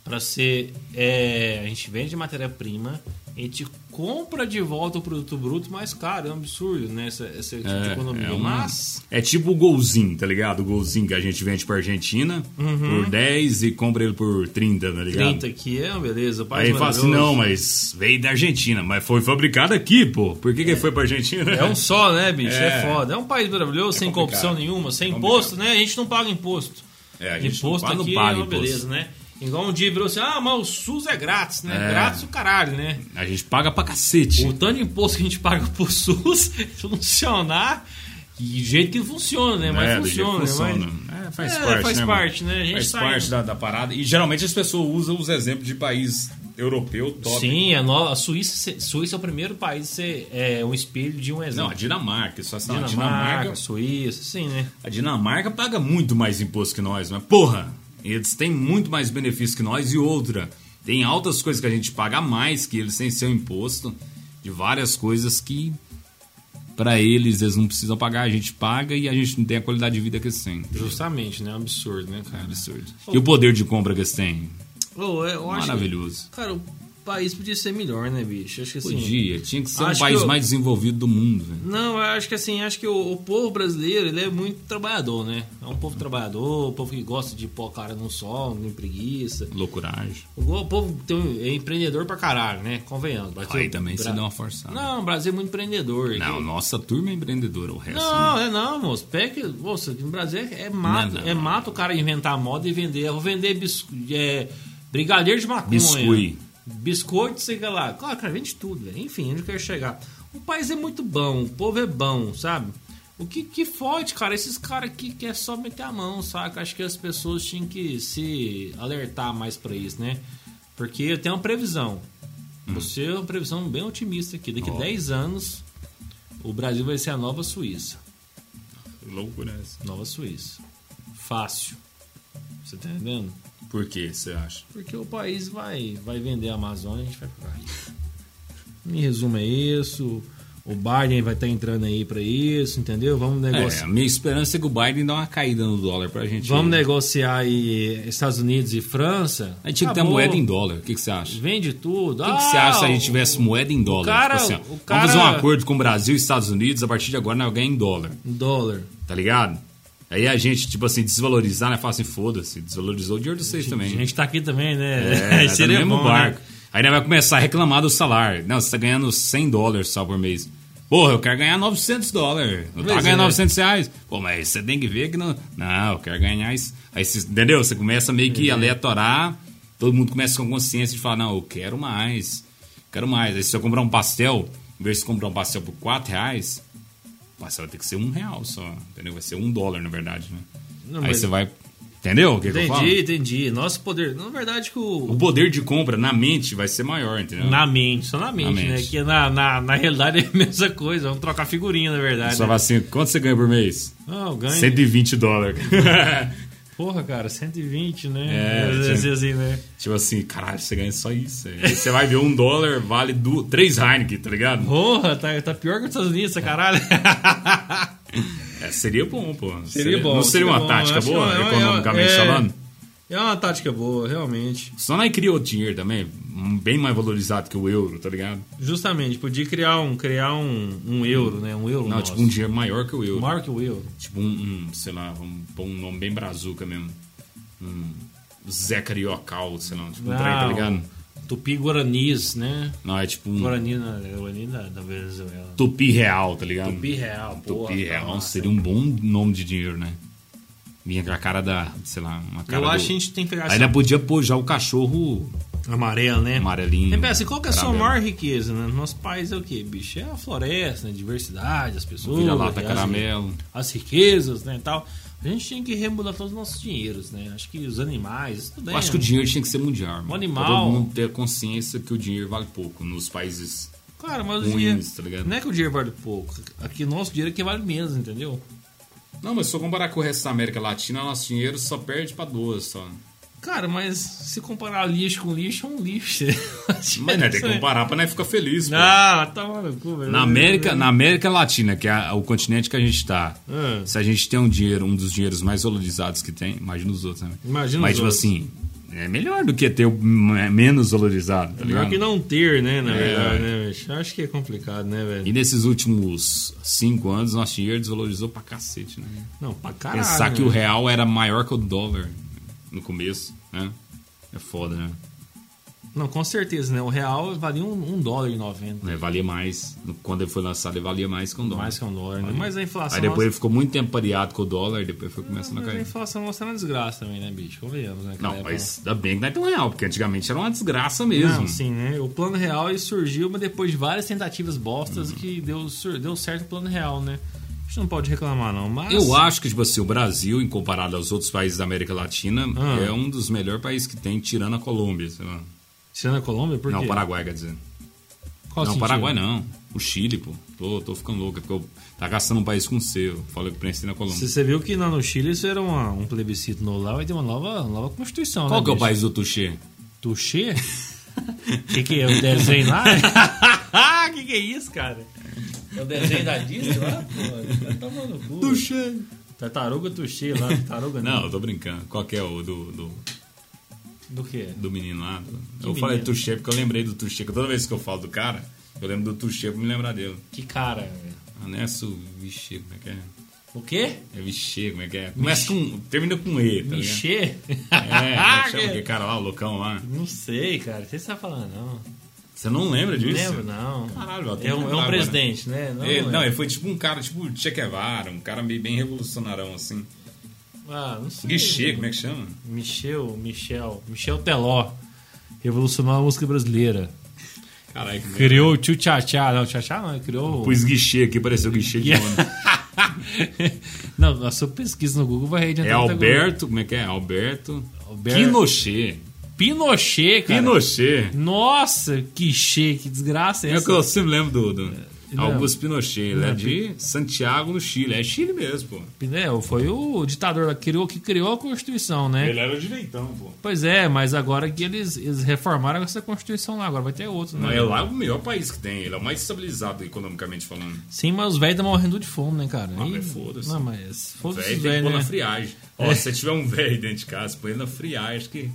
para ser. é, a gente vende matéria-prima, a gente compra de volta o produto bruto mais caro. É um absurdo, né? Essa, essa tipo de economia. é uma- Mas. é tipo o golzinho, tá ligado? O golzinho que a gente vende pra Argentina por 10 e compra ele por 30, tá ligado? 30 aqui é uma beleza. Aí fala assim, não, mas veio da Argentina, mas foi fabricado aqui, pô. Por que, que foi pra Argentina? É um só, né, bicho? É, É. foda. É um país maravilhoso, sem complicado. corrupção nenhuma, sem É imposto, né? A gente não paga imposto. É, a gente imposto não, aqui não paga é imposto. beleza, né? Igual um dia virou assim, ah, mas o SUS é grátis, né? É. Grátis o caralho, né? A gente paga pra cacete. O tanto de imposto que a gente paga pro SUS funcionar e do jeito que funciona, né? Mas É, funciona, né? funciona. Mas- É, faz É, parte, faz né, parte, né? A gente faz sai- parte da, da parada. E geralmente as pessoas usam os exemplos de país europeu top. Sim, a, no- a Suíça, Suíça é o primeiro país a ser é, um espelho de um Não, exemplo. a Dinamarca, só assim, não, a Dinamarca, Dinamarca, Suíça, sim, né? a Dinamarca paga muito mais imposto que nós, mas porra, eles têm muito mais benefício que nós e outra, tem altas coisas que a gente paga mais que eles sem seu imposto, de várias coisas que pra eles eles não precisam pagar, a gente paga e a gente não tem a qualidade de vida que eles têm. Justamente, né? É um absurdo, né, É cara? absurdo. E o poder de compra que eles têm? Eu acho que- Maravilhoso. cara, o país podia ser melhor, né, bicho? Acho que assim. Podia, tinha que ser um país eu- mais desenvolvido do mundo, velho. Não, eu acho que assim, acho que o, o povo brasileiro, ele é muito trabalhador, né? É um povo trabalhador, um povo que gosta de pôr a cara no sol, não tem preguiça. Loucuragem. O, o povo tem, um- é empreendedor pra caralho, né? Convenhamos. Brasil- Aí também Bra- dá uma forçada. Não, o Brasil é muito empreendedor. Não, Que- nossa turma é empreendedora, o resto. Não, é não, moço. Pega, moço, no Brasil é, é mato. Não, não. É mato o cara inventar moda e vender. Eu vou vender bis, é, brigadeiro de maconha. Biscuit. Biscoito, sei lá. Claro, cara, vende tudo, velho. Enfim, onde eu quero chegar. O país é muito bom, o povo é bom, sabe? O que, que fode, cara? Esses caras aqui que é só meter a mão, saca? Acho que as pessoas tinham que se alertar mais pra isso, né? Porque eu tenho uma previsão. Você é uma previsão bem otimista aqui. Daqui Ó. 10 anos, o Brasil vai ser a nova Suíça. Loucura essa. Nova Suíça. Fácil. Você tá entendendo? Por que você acha? Porque o país vai, vai vender a Amazônia e a gente vai ficar rico. Em resumo, é isso. O Biden vai estar entrando aí pra isso, entendeu? Vamos É, negociar. a minha esperança é que o Biden dá uma caída no dólar pra gente. Vamos negociar aí Estados Unidos e França. A gente tinha que ter moeda em dólar. O que, que você acha? Vende tudo. O que, que você acha se a gente tivesse moeda em dólar? cara- Tipo assim, ó, cara- Vamos fazer um acordo com o Brasil e Estados Unidos, a partir de agora nós ganhamos em dólar, Dólar. tá ligado? Aí a gente, tipo assim, desvalorizar, né? Fala assim, foda-se, desvalorizou o dinheiro de vocês A também. gente tá aqui também, né? É, nós tá no Seria mesmo bom, barco. né? Aí nós vai começar a reclamar do salário. Não, você tá ganhando 100 dólares só por mês. Porra, eu quero ganhar 900 dólares. Eu Pois tava ganhando é. 900 reais. Pô, mas você tem que ver que não... Não, eu quero ganhar isso. Aí, você, entendeu? Você começa meio que a Uhum. aleatorar. Todo mundo começa com consciência de falar, não, eu quero mais. Quero mais. Aí se eu comprar um pastel, em vez de comprar um pastel por 4 reais, pastel vai ter que ser um real só. Entendeu? Vai ser um dólar, na verdade, né? Não, Aí mas- você vai... Entendeu o que, que eu falo? Entendi, entendi. Nosso poder. Na verdade, que o, O poder de compra na mente vai ser maior, entendeu? Na mente, só na mente, Na né? mente. Que na, na, na realidade é a mesma coisa. Vamos trocar figurinha, na verdade. Só né? assim, quanto você ganha por mês? Não, eu ganho. 120 dólares. Porra, cara, 120, né? É, Às vezes tinha- assim, né? tipo assim, caralho, você ganha só isso. Aí você vai ver um dólar vale du... três Heineken, tá ligado? Porra, tá, tá pior que os Estados Unidos, essa caralho. É, seria bom, pô. Seria bom, Não seria seria uma bom. tática boa, é uma- economicamente é- falando? É uma tática boa, realmente. Só nós criou dinheiro também, bem mais valorizado que o euro, tá ligado? Justamente, podia criar um, criar um, um euro, né? Um euro Não, nosso. tipo um dinheiro maior que o euro. Maior que o euro. Tipo um, um, sei lá, vamos pôr um nome bem brazuca mesmo. Um Zé Cariocal, sei lá, tipo um trem, tá ligado? Tupi Guaranis, né? Não, é tipo um Guarani, na, Guarani da, da Venezuela. Tupi Real, tá ligado? Tupi Real, porra. Tupi Real massa, seria um bom nome de dinheiro, né? Vinha com a cara da, sei lá, uma cara Eu do- acho que a gente tem que pegar Ainda podia pôr já o cachorro amarelo, né? amarelinho. Você pensa, qual que é a sua maior riqueza, né? Nosso país é o quê, bicho? É a floresta, né? a diversidade, as pessoas, Vira-lata as, caramelo. as riquezas, né, e tal. A gente tinha que remular todos os nossos dinheiros, né? Acho que os animais, tudo bem. Eu acho que o dinheiro tinha que ser mundial. mano. O animal- todo mundo ter consciência que o dinheiro vale pouco nos países. Cara, mas o ruins, dinheiro. tá ligado? Não é que o dinheiro vale pouco. Aqui nosso dinheiro aqui vale menos, entendeu? Não, mas se eu comparar com o resto da América Latina, nosso dinheiro só perde pra duas só. Cara, mas se comparar lixo com lixo, é um lixo. Mas né, tem que comparar pra nós ficar feliz. pô. Não, tá maluco, velho. Na América, na América Latina, que é a- o continente que a gente tá, Ah. se a gente tem um dinheiro, um dos dinheiros mais valorizados que tem, imagina os outros também. Imagina Mas, os tipo outros. assim, é melhor do que ter o m- menos valorizado, tá Melhor ligado? que não ter, né, na É. verdade, né, bicho? Acho que é complicado, né, velho? E nesses últimos cinco anos, nosso dinheiro desvalorizou pra cacete, né? Não, pra caralho. Pensar que né? o real era maior que o dólar no começo, né? É foda, né? Não, com certeza, né? O real valia um, um dólar e 90. Né, Valia mais. Quando ele foi lançado, ele valia mais que um dólar. Mais que um dólar, né? Mas a inflação. Aí depois ele nossa- ficou muito tempo pareado com o dólar e depois foi começando a Mas a cair. inflação uma desgraça também, né, bicho? Convenhamos, né? Não, mas ainda bem que não é tão real, porque antigamente era uma desgraça mesmo. Não, sim, né? O plano real ele surgiu, mas depois de várias tentativas bostas que deu, deu certo o plano real, né? A gente não pode reclamar, não. Mas. Eu acho que, tipo assim, o Brasil, em comparado aos outros países da América Latina, Ah. é um dos melhores países que tem, tirando a Colômbia, sei lá. Tirando a Colômbia, por Não, quê? Paraguai, quer dizer. Qual não, sentido? Paraguai não. O Chile, pô. Tô, tô ficando louco, é porque eu tá gastando um país com C. Eu falei que pensei na Colômbia. Se você viu que lá no Chile isso era uma- um plebiscito novo lá, vai ter uma nova, nova constituição, Qual né? que é o país do Tuxê? Tuxê? O que, que é? O desenho lá? O que, que é isso, cara? É o desenho da Disney lá? Pô, tá tomando cu. Tuxê. Tartaruga Tuxê lá, tartaruga Não, eu tô brincando. Qual que é o do, do, Do que? do menino lá? eu menino? falei Tuxê porque eu lembrei do Tuxê. que Toda vez que eu falo do cara, eu lembro do Tuxê pra me lembrar dele. Que cara, velho? Anesso Vixe, como é que é? O quê? É Vixe, como é que é? Começa com. Termina com E, tá? Michê? É, é que chama aquele cara lá, o loucão lá? Não sei, cara. O que você tá falando, não? Você não lembra Não disso? lembro, não. Caralho, é um, é um presidente, né? Não, Ele, não, ele foi tipo um cara, tipo Che Guevara, um cara bem revolucionarão, assim. Ah, não sei. Guichê, como é que chama? Michel, Michel, Michel Teló. Revolucionou a música brasileira. Caralho, que Criou o Tchu Tchá. Não, Tchá não, criou. Pus guichê aqui, pareceu guichê de Yeah. não, a sua pesquisa no Google vai É adiantar muita Alberto, como é que é? Alberto. Alberto. Pinochet. Pinochet, cara. Pinochet. Nossa, que che, que desgraça é É essa? o que eu sempre lembro do, do Não. Augusto Pinochet. Ele Não, é de Santiago, no Chile. É Chile mesmo, pô. É, foi o ditador que criou, que criou a Constituição, né? era o direitão, pô. Pois é, mas agora que eles, eles reformaram essa Constituição lá, agora vai ter outro, né? Não, é lá o melhor país que tem. Ele é o mais estabilizado economicamente falando. Sim, mas os velhos estão morrendo de fome, né, cara? Ah, E- mas foda-se. Não, mas foda-se Velho tem que pôr na né? friagem. Ó, se você tiver um velho dentro de casa, põe ele na friagem, acho que.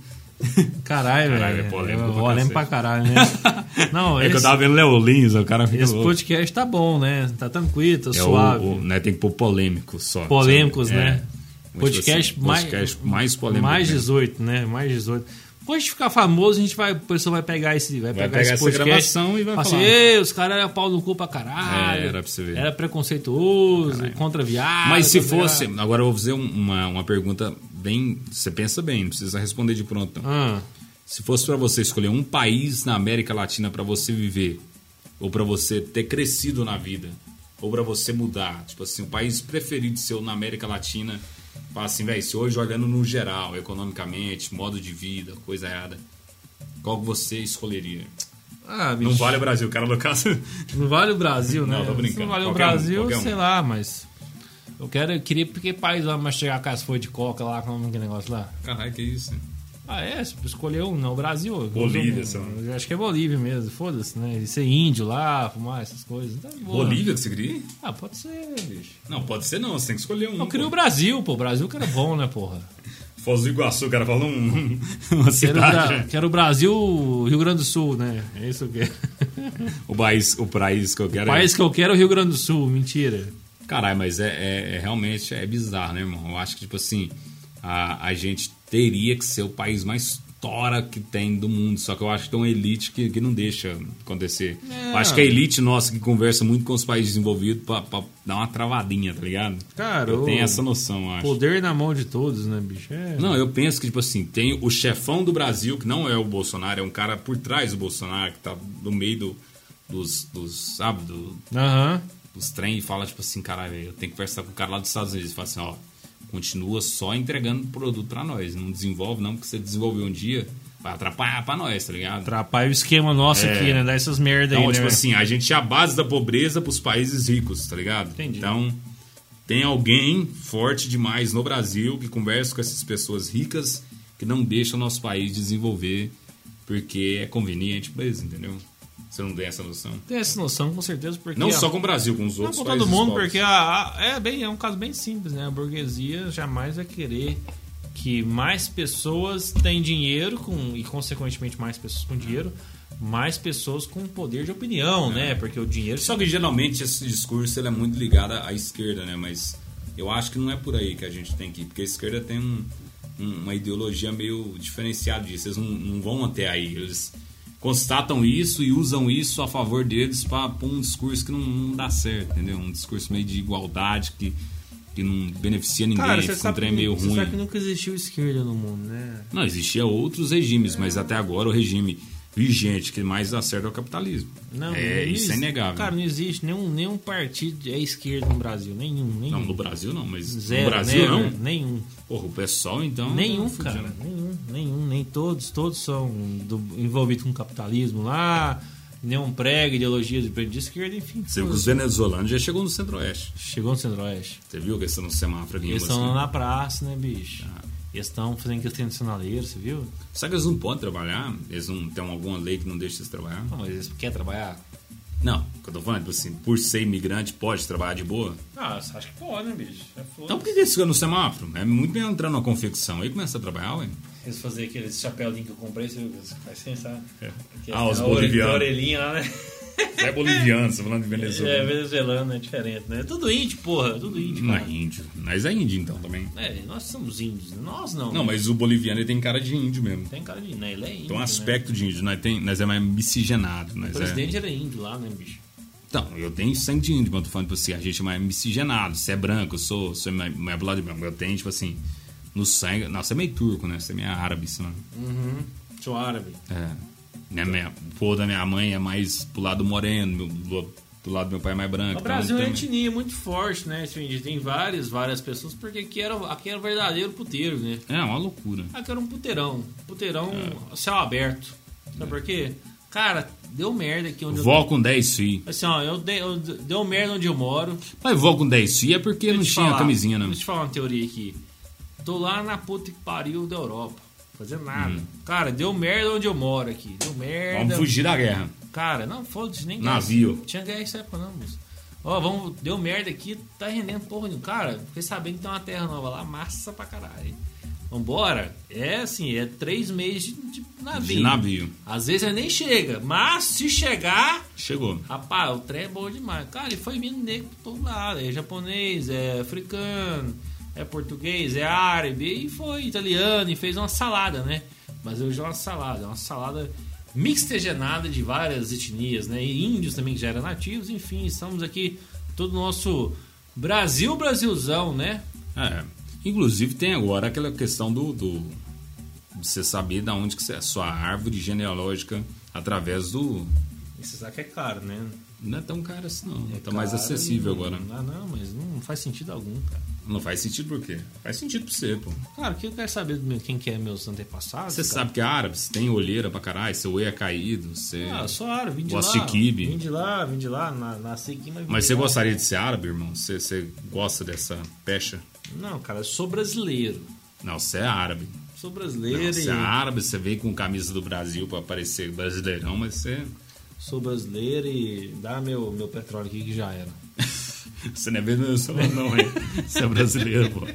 Caralho, Caralho, velho. é polêmico pra Polêmico pra caralho, né? Não, É que eu esse, tava vendo Léo Lins, o cara fica esse louco. podcast tá bom, né? Tá tranquilo, tá É suave. o, o- né, tem que pôr polêmico só. Polêmicos, sabe? né? É. Podcast, assim, mais, podcast mais polêmico. mais mesmo. 18, né? Mais 18. Depois de ficar famoso, a gente vai, o pessoal vai pegar esse, vai Vai pegar pegar esse essa podcast, gravação e vai falar falar. assim, "Ei, os caras eram pau no cu pra caralho. É, era pra você ver. Era preconceituoso, contra viado. Mas se fosse. viado. Agora eu vou fazer um- uma, uma pergunta bem. Você pensa bem, não precisa responder de pronto. não. Ah, Se fosse pra você escolher um país na América Latina pra você viver, ou pra você ter crescido na vida, ou pra você mudar, tipo assim, o país preferido seu na América Latina, fala assim, velho, se hoje olhando no geral, economicamente, modo de vida, coisa errada, qual você escolheria? ah. Não vale o Brasil, cara, no caso. Não vale o Brasil, né? Não, tô brincando. Se não vale o Qualquer um, Brasil, qualquer um. sei lá, mas. Eu quero, eu queria porque país lá mas chegar com as folhas de coca lá, como que negócio lá. Caralho, que isso? Ah, é? Escolher um, não, o Brasil. Bolívia, eu acho que é Bolívia mesmo, foda-se, né? E ser índio lá, fumar essas coisas. Tá boa. Bolívia que você queria? Ah, pode ser, bicho. Não, pode ser não, você tem que escolher um. Eu queria o. Brasil, pô. O Brasil que era bom, né, porra? Foz do Iguaçu, cara falou um, uma Quero, cidade. quero o Brasil, Rio Grande do Sul, né? É isso que eu quero. O país, o país que eu quero O país que eu quero é o Rio Grande do Sul, mentira. Caralho, mas é, é- é realmente é bizarro, né, irmão? Eu acho que, tipo assim, a, a gente teria que ser o país mais tora que tem do mundo. Só que eu acho que tem uma elite que, que não deixa acontecer. Eu acho que a elite nossa que conversa muito com os países desenvolvidos pra, pra dar uma travadinha, tá ligado? Cara, eu tenho essa noção, eu acho. Poder na mão de todos, né, bicho? É. Não, eu penso que, tipo assim, tem o chefão do Brasil, que não é o Bolsonaro, é um cara por trás do Bolsonaro, que tá no meio do, dos, dos, sabe, do, Aham. Dos trem e fala, tipo assim, caralho, eu tenho que conversar com o cara lá dos Estados Unidos. E fala assim, ó, continua só entregando produto para nós. Não desenvolve, não, porque você desenvolveu um dia, vai atrapalhar para nós, tá ligado? Atrapalha o esquema nosso É. aqui, né? Dá essas merda aí, Então, né? tipo assim, a gente é a base da pobreza pros países ricos, tá ligado? Entendi. Então, tem alguém forte demais no Brasil que conversa com essas pessoas ricas que não deixa o nosso país desenvolver porque é conveniente pra eles, entendeu? Você não tem essa noção? Tem essa noção, com certeza, porque... Não a- só com o Brasil, com os Não outros com todo mundo, pobres. porque a, a- é, bem, é um caso bem simples, né? A burguesia jamais vai querer que mais pessoas tenham dinheiro com, e, consequentemente, mais pessoas com dinheiro, mais pessoas com poder de opinião, né? Porque o dinheiro... Só que geralmente esse discurso ele é muito ligado à esquerda, né? Mas eu acho que não é por aí que a gente tem que ir, porque a esquerda tem um- um- uma ideologia meio diferenciada disso. Eles não, não vão até aí. Eles constatam isso e usam isso a favor deles para pôr um discurso que não, não dá certo, entendeu? Um discurso meio de igualdade que, que não beneficia ninguém, Cara, você sabe, que, meio você ruim. sabe que nunca existiu esquerda no mundo, né? Não, existia outros regimes, mas até agora o regime vigente que mais dá certo é o capitalismo. Não, é, não isso é inegável. Cara, não existe nenhum, nenhum partido é esquerda no Brasil. Nenhum, nenhum. Não, no Brasil não, mas Zero, no Brasil never, não. Nenhum. Porra, o pessoal então. Nenhum, tá cara. fudido. Nenhum, nenhum. Nem todos. Todos são do, envolvidos com capitalismo lá. Nenhum prega ideologia de, de esquerda, enfim. Você viu que os venezuelanos já chegou no centro-oeste. Chegou no Centro-Oeste. Você viu que eles estão no semáforo ali? Eles estão lá na praça, né, bicho? Ah. Eles estão fazendo questão de sinaleiro, você viu? Sabe que eles não podem trabalhar? Eles não têm alguma lei que não deixa eles trabalhar? Não, mas eles querem trabalhar? Não, o que eu tô falando, tipo assim, por ser imigrante, pode trabalhar de boa? Ah, acho que pode, né, bicho? É foda. Então por que eles ficam no semáforo? É muito bem entrar numa confecção. Aí começa a trabalhar, ué. Eles fazer aqueles chapéuzinho que eu comprei, você viu? Faz sem, sabe? Que Ah, os bolivianos. a orelhinha lá, né? Você é boliviano, você falando de Venezuela. É, venezuelano é diferente, né? Tudo índio, porra. Tudo índio, Não cara. é índio. Nós é índio então também. É, nós somos índios. Nós não. Não, mas o boliviano ele tem cara de índio mesmo. Tem cara de... Né? Ele é índio, Tem um né? aspecto de índio. Nós, tem, nós é mais miscigenado. Nós O é... presidente era índio lá, né, bicho? Então, eu tenho sangue de índio, mas eu tô falando, tipo assim, a gente é mais miscigenado. Você é branco, eu sou, sou mais, mais de branco. Eu tenho, tipo assim, no sangue. Nossa, você é meio turco, né? Você é meio árabe, sei lá. Uhum. Sou árabe. É. Minha, minha, o povo da minha mãe é mais pro lado moreno, do, do lado do meu pai é mais branco. O Brasil é então, uma etnia muito forte, né? Assim, tem várias, várias pessoas, porque aqui era, aqui era o verdadeiro puteiro, né? É uma loucura. Aqui era um puteirão. Puteirão, É. céu aberto. Sabe por quê? Cara, deu merda aqui onde Vó eu com 10 filhos. Assim, ó, eu, dei, eu deu merda onde eu moro. Mas vó com 10 filhos é porque não tinha falar, camisinha, não. Deixa eu te falar uma teoria aqui. Tô lá na puta que pariu da Europa. Fazendo nada. Hum. Cara, deu merda onde eu moro aqui. Deu merda. Vamos fugir da guerra. Cara, não, foda-se, nem Navio. Tinha guerra nessa época, não, moço. Ó, vamos, deu merda aqui, tá rendendo porra nenhuma. Cara, fiquei sabendo que tem uma terra nova lá, massa pra caralho. Vambora. É assim, é três meses de, de navio. De navio. Às vezes ele nem chega, mas se chegar, Chegou. Rapaz, o trem é bom demais. Cara, ele foi vindo negro por todo lado. É japonês, é africano, é português, é árabe, e foi italiano, e fez uma salada, né? Mas hoje é uma salada, é uma salada mixtegenada de várias etnias, né? E índios também que já eram nativos, enfim, estamos aqui, todo o nosso Brasil, Brasilzão, né? É. Inclusive tem agora aquela questão do, do de você saber da onde que você é sua árvore genealógica através do sabe que é caro, né? Não é tão caro assim não, É tá mais acessível não- agora. Ah, não, mas não faz sentido algum, cara. Não faz sentido por quê? Faz sentido pra você, pô. Cara, o que eu quero saber do meu, quem que é meus antepassados? Você cara? sabe que é árabe, você tem olheira pra caralho, seu olho é caído, você Ah, sou árabe, vim de Gosta lá. de quibe. Vim de lá, vim de lá, na- nasci aqui, mas Mas você lá. gostaria de ser árabe, irmão? Você, você gosta dessa pecha? Não, cara, eu sou brasileiro. Não, você é árabe. Sou Não, brasileiro e... você é árabe, você veio com camisa do Brasil pra parecer brasileirão, mas você, Sou brasileiro e dá meu, meu petróleo aqui que já era. você não é venezuelano não, hein? Você é brasileiro, pô.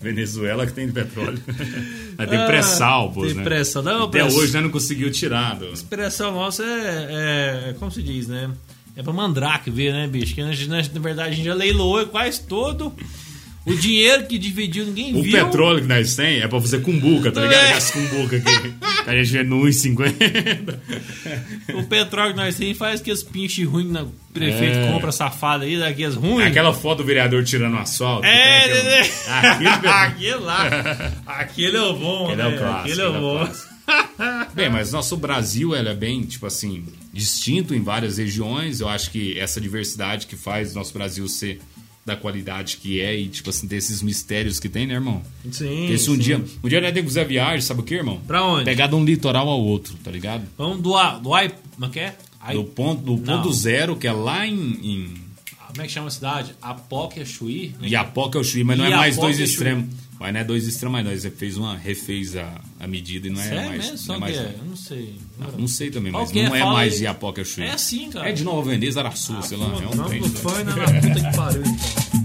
Venezuela que tem petróleo. Mas tem Ah, pré-sal, pô, tem né? pré-sal. Não, Até pré- hoje né, não conseguiu tirar. Do... A expressão nossa é, é, como se diz, né? É pra mandrake ver, né, bicho? Que na, na- na verdade a gente já leiloou quase todo o dinheiro que dividiu, ninguém O viu. petróleo que nós tem é pra fazer cumbuca, tá ligado? É. As cumbuca que a gente vê no 1,50. O petróleo que nós temos faz que os pinches ruins o prefeito É. compra safado aí, daqueles ruins. Aquela foto do vereador tirando o asfalto. É, tem né, aquele- né? Aquele- aquele lá. Aquele é o bom, Aquele né? é o clássico, Aquele é o aquele é bom. Bem, mas nosso Brasil ele é bem, tipo assim, distinto em várias regiões. Eu acho que essa diversidade que faz o nosso Brasil ser da qualidade que é e, tipo assim, desses mistérios que tem, né, irmão? Sim. Se um sim. dia. Um dia nós temos que fazer a viagem, sabe o que, irmão? Pra onde? Pegar de um litoral ao outro, tá ligado? Vamos do, A- do AI. Como é que é? Do ponto, do ponto zero, que é lá em. em Como é que chama a cidade? Apoque Chuí? né? Iapoca é o Chuí, mas não é mais dois extremos. Mas não é dois extremos, mas nós fez uma, refez a, a medida e não é Sério mais. mesmo? não é mais é? Eu não sei. Não, não sei também, mas é? não é mais aí. Iapoca Chuí. É assim, cara. É de Nova Veneza, Araçu, sei lá. É um Não, não foi na puta que pariu, então.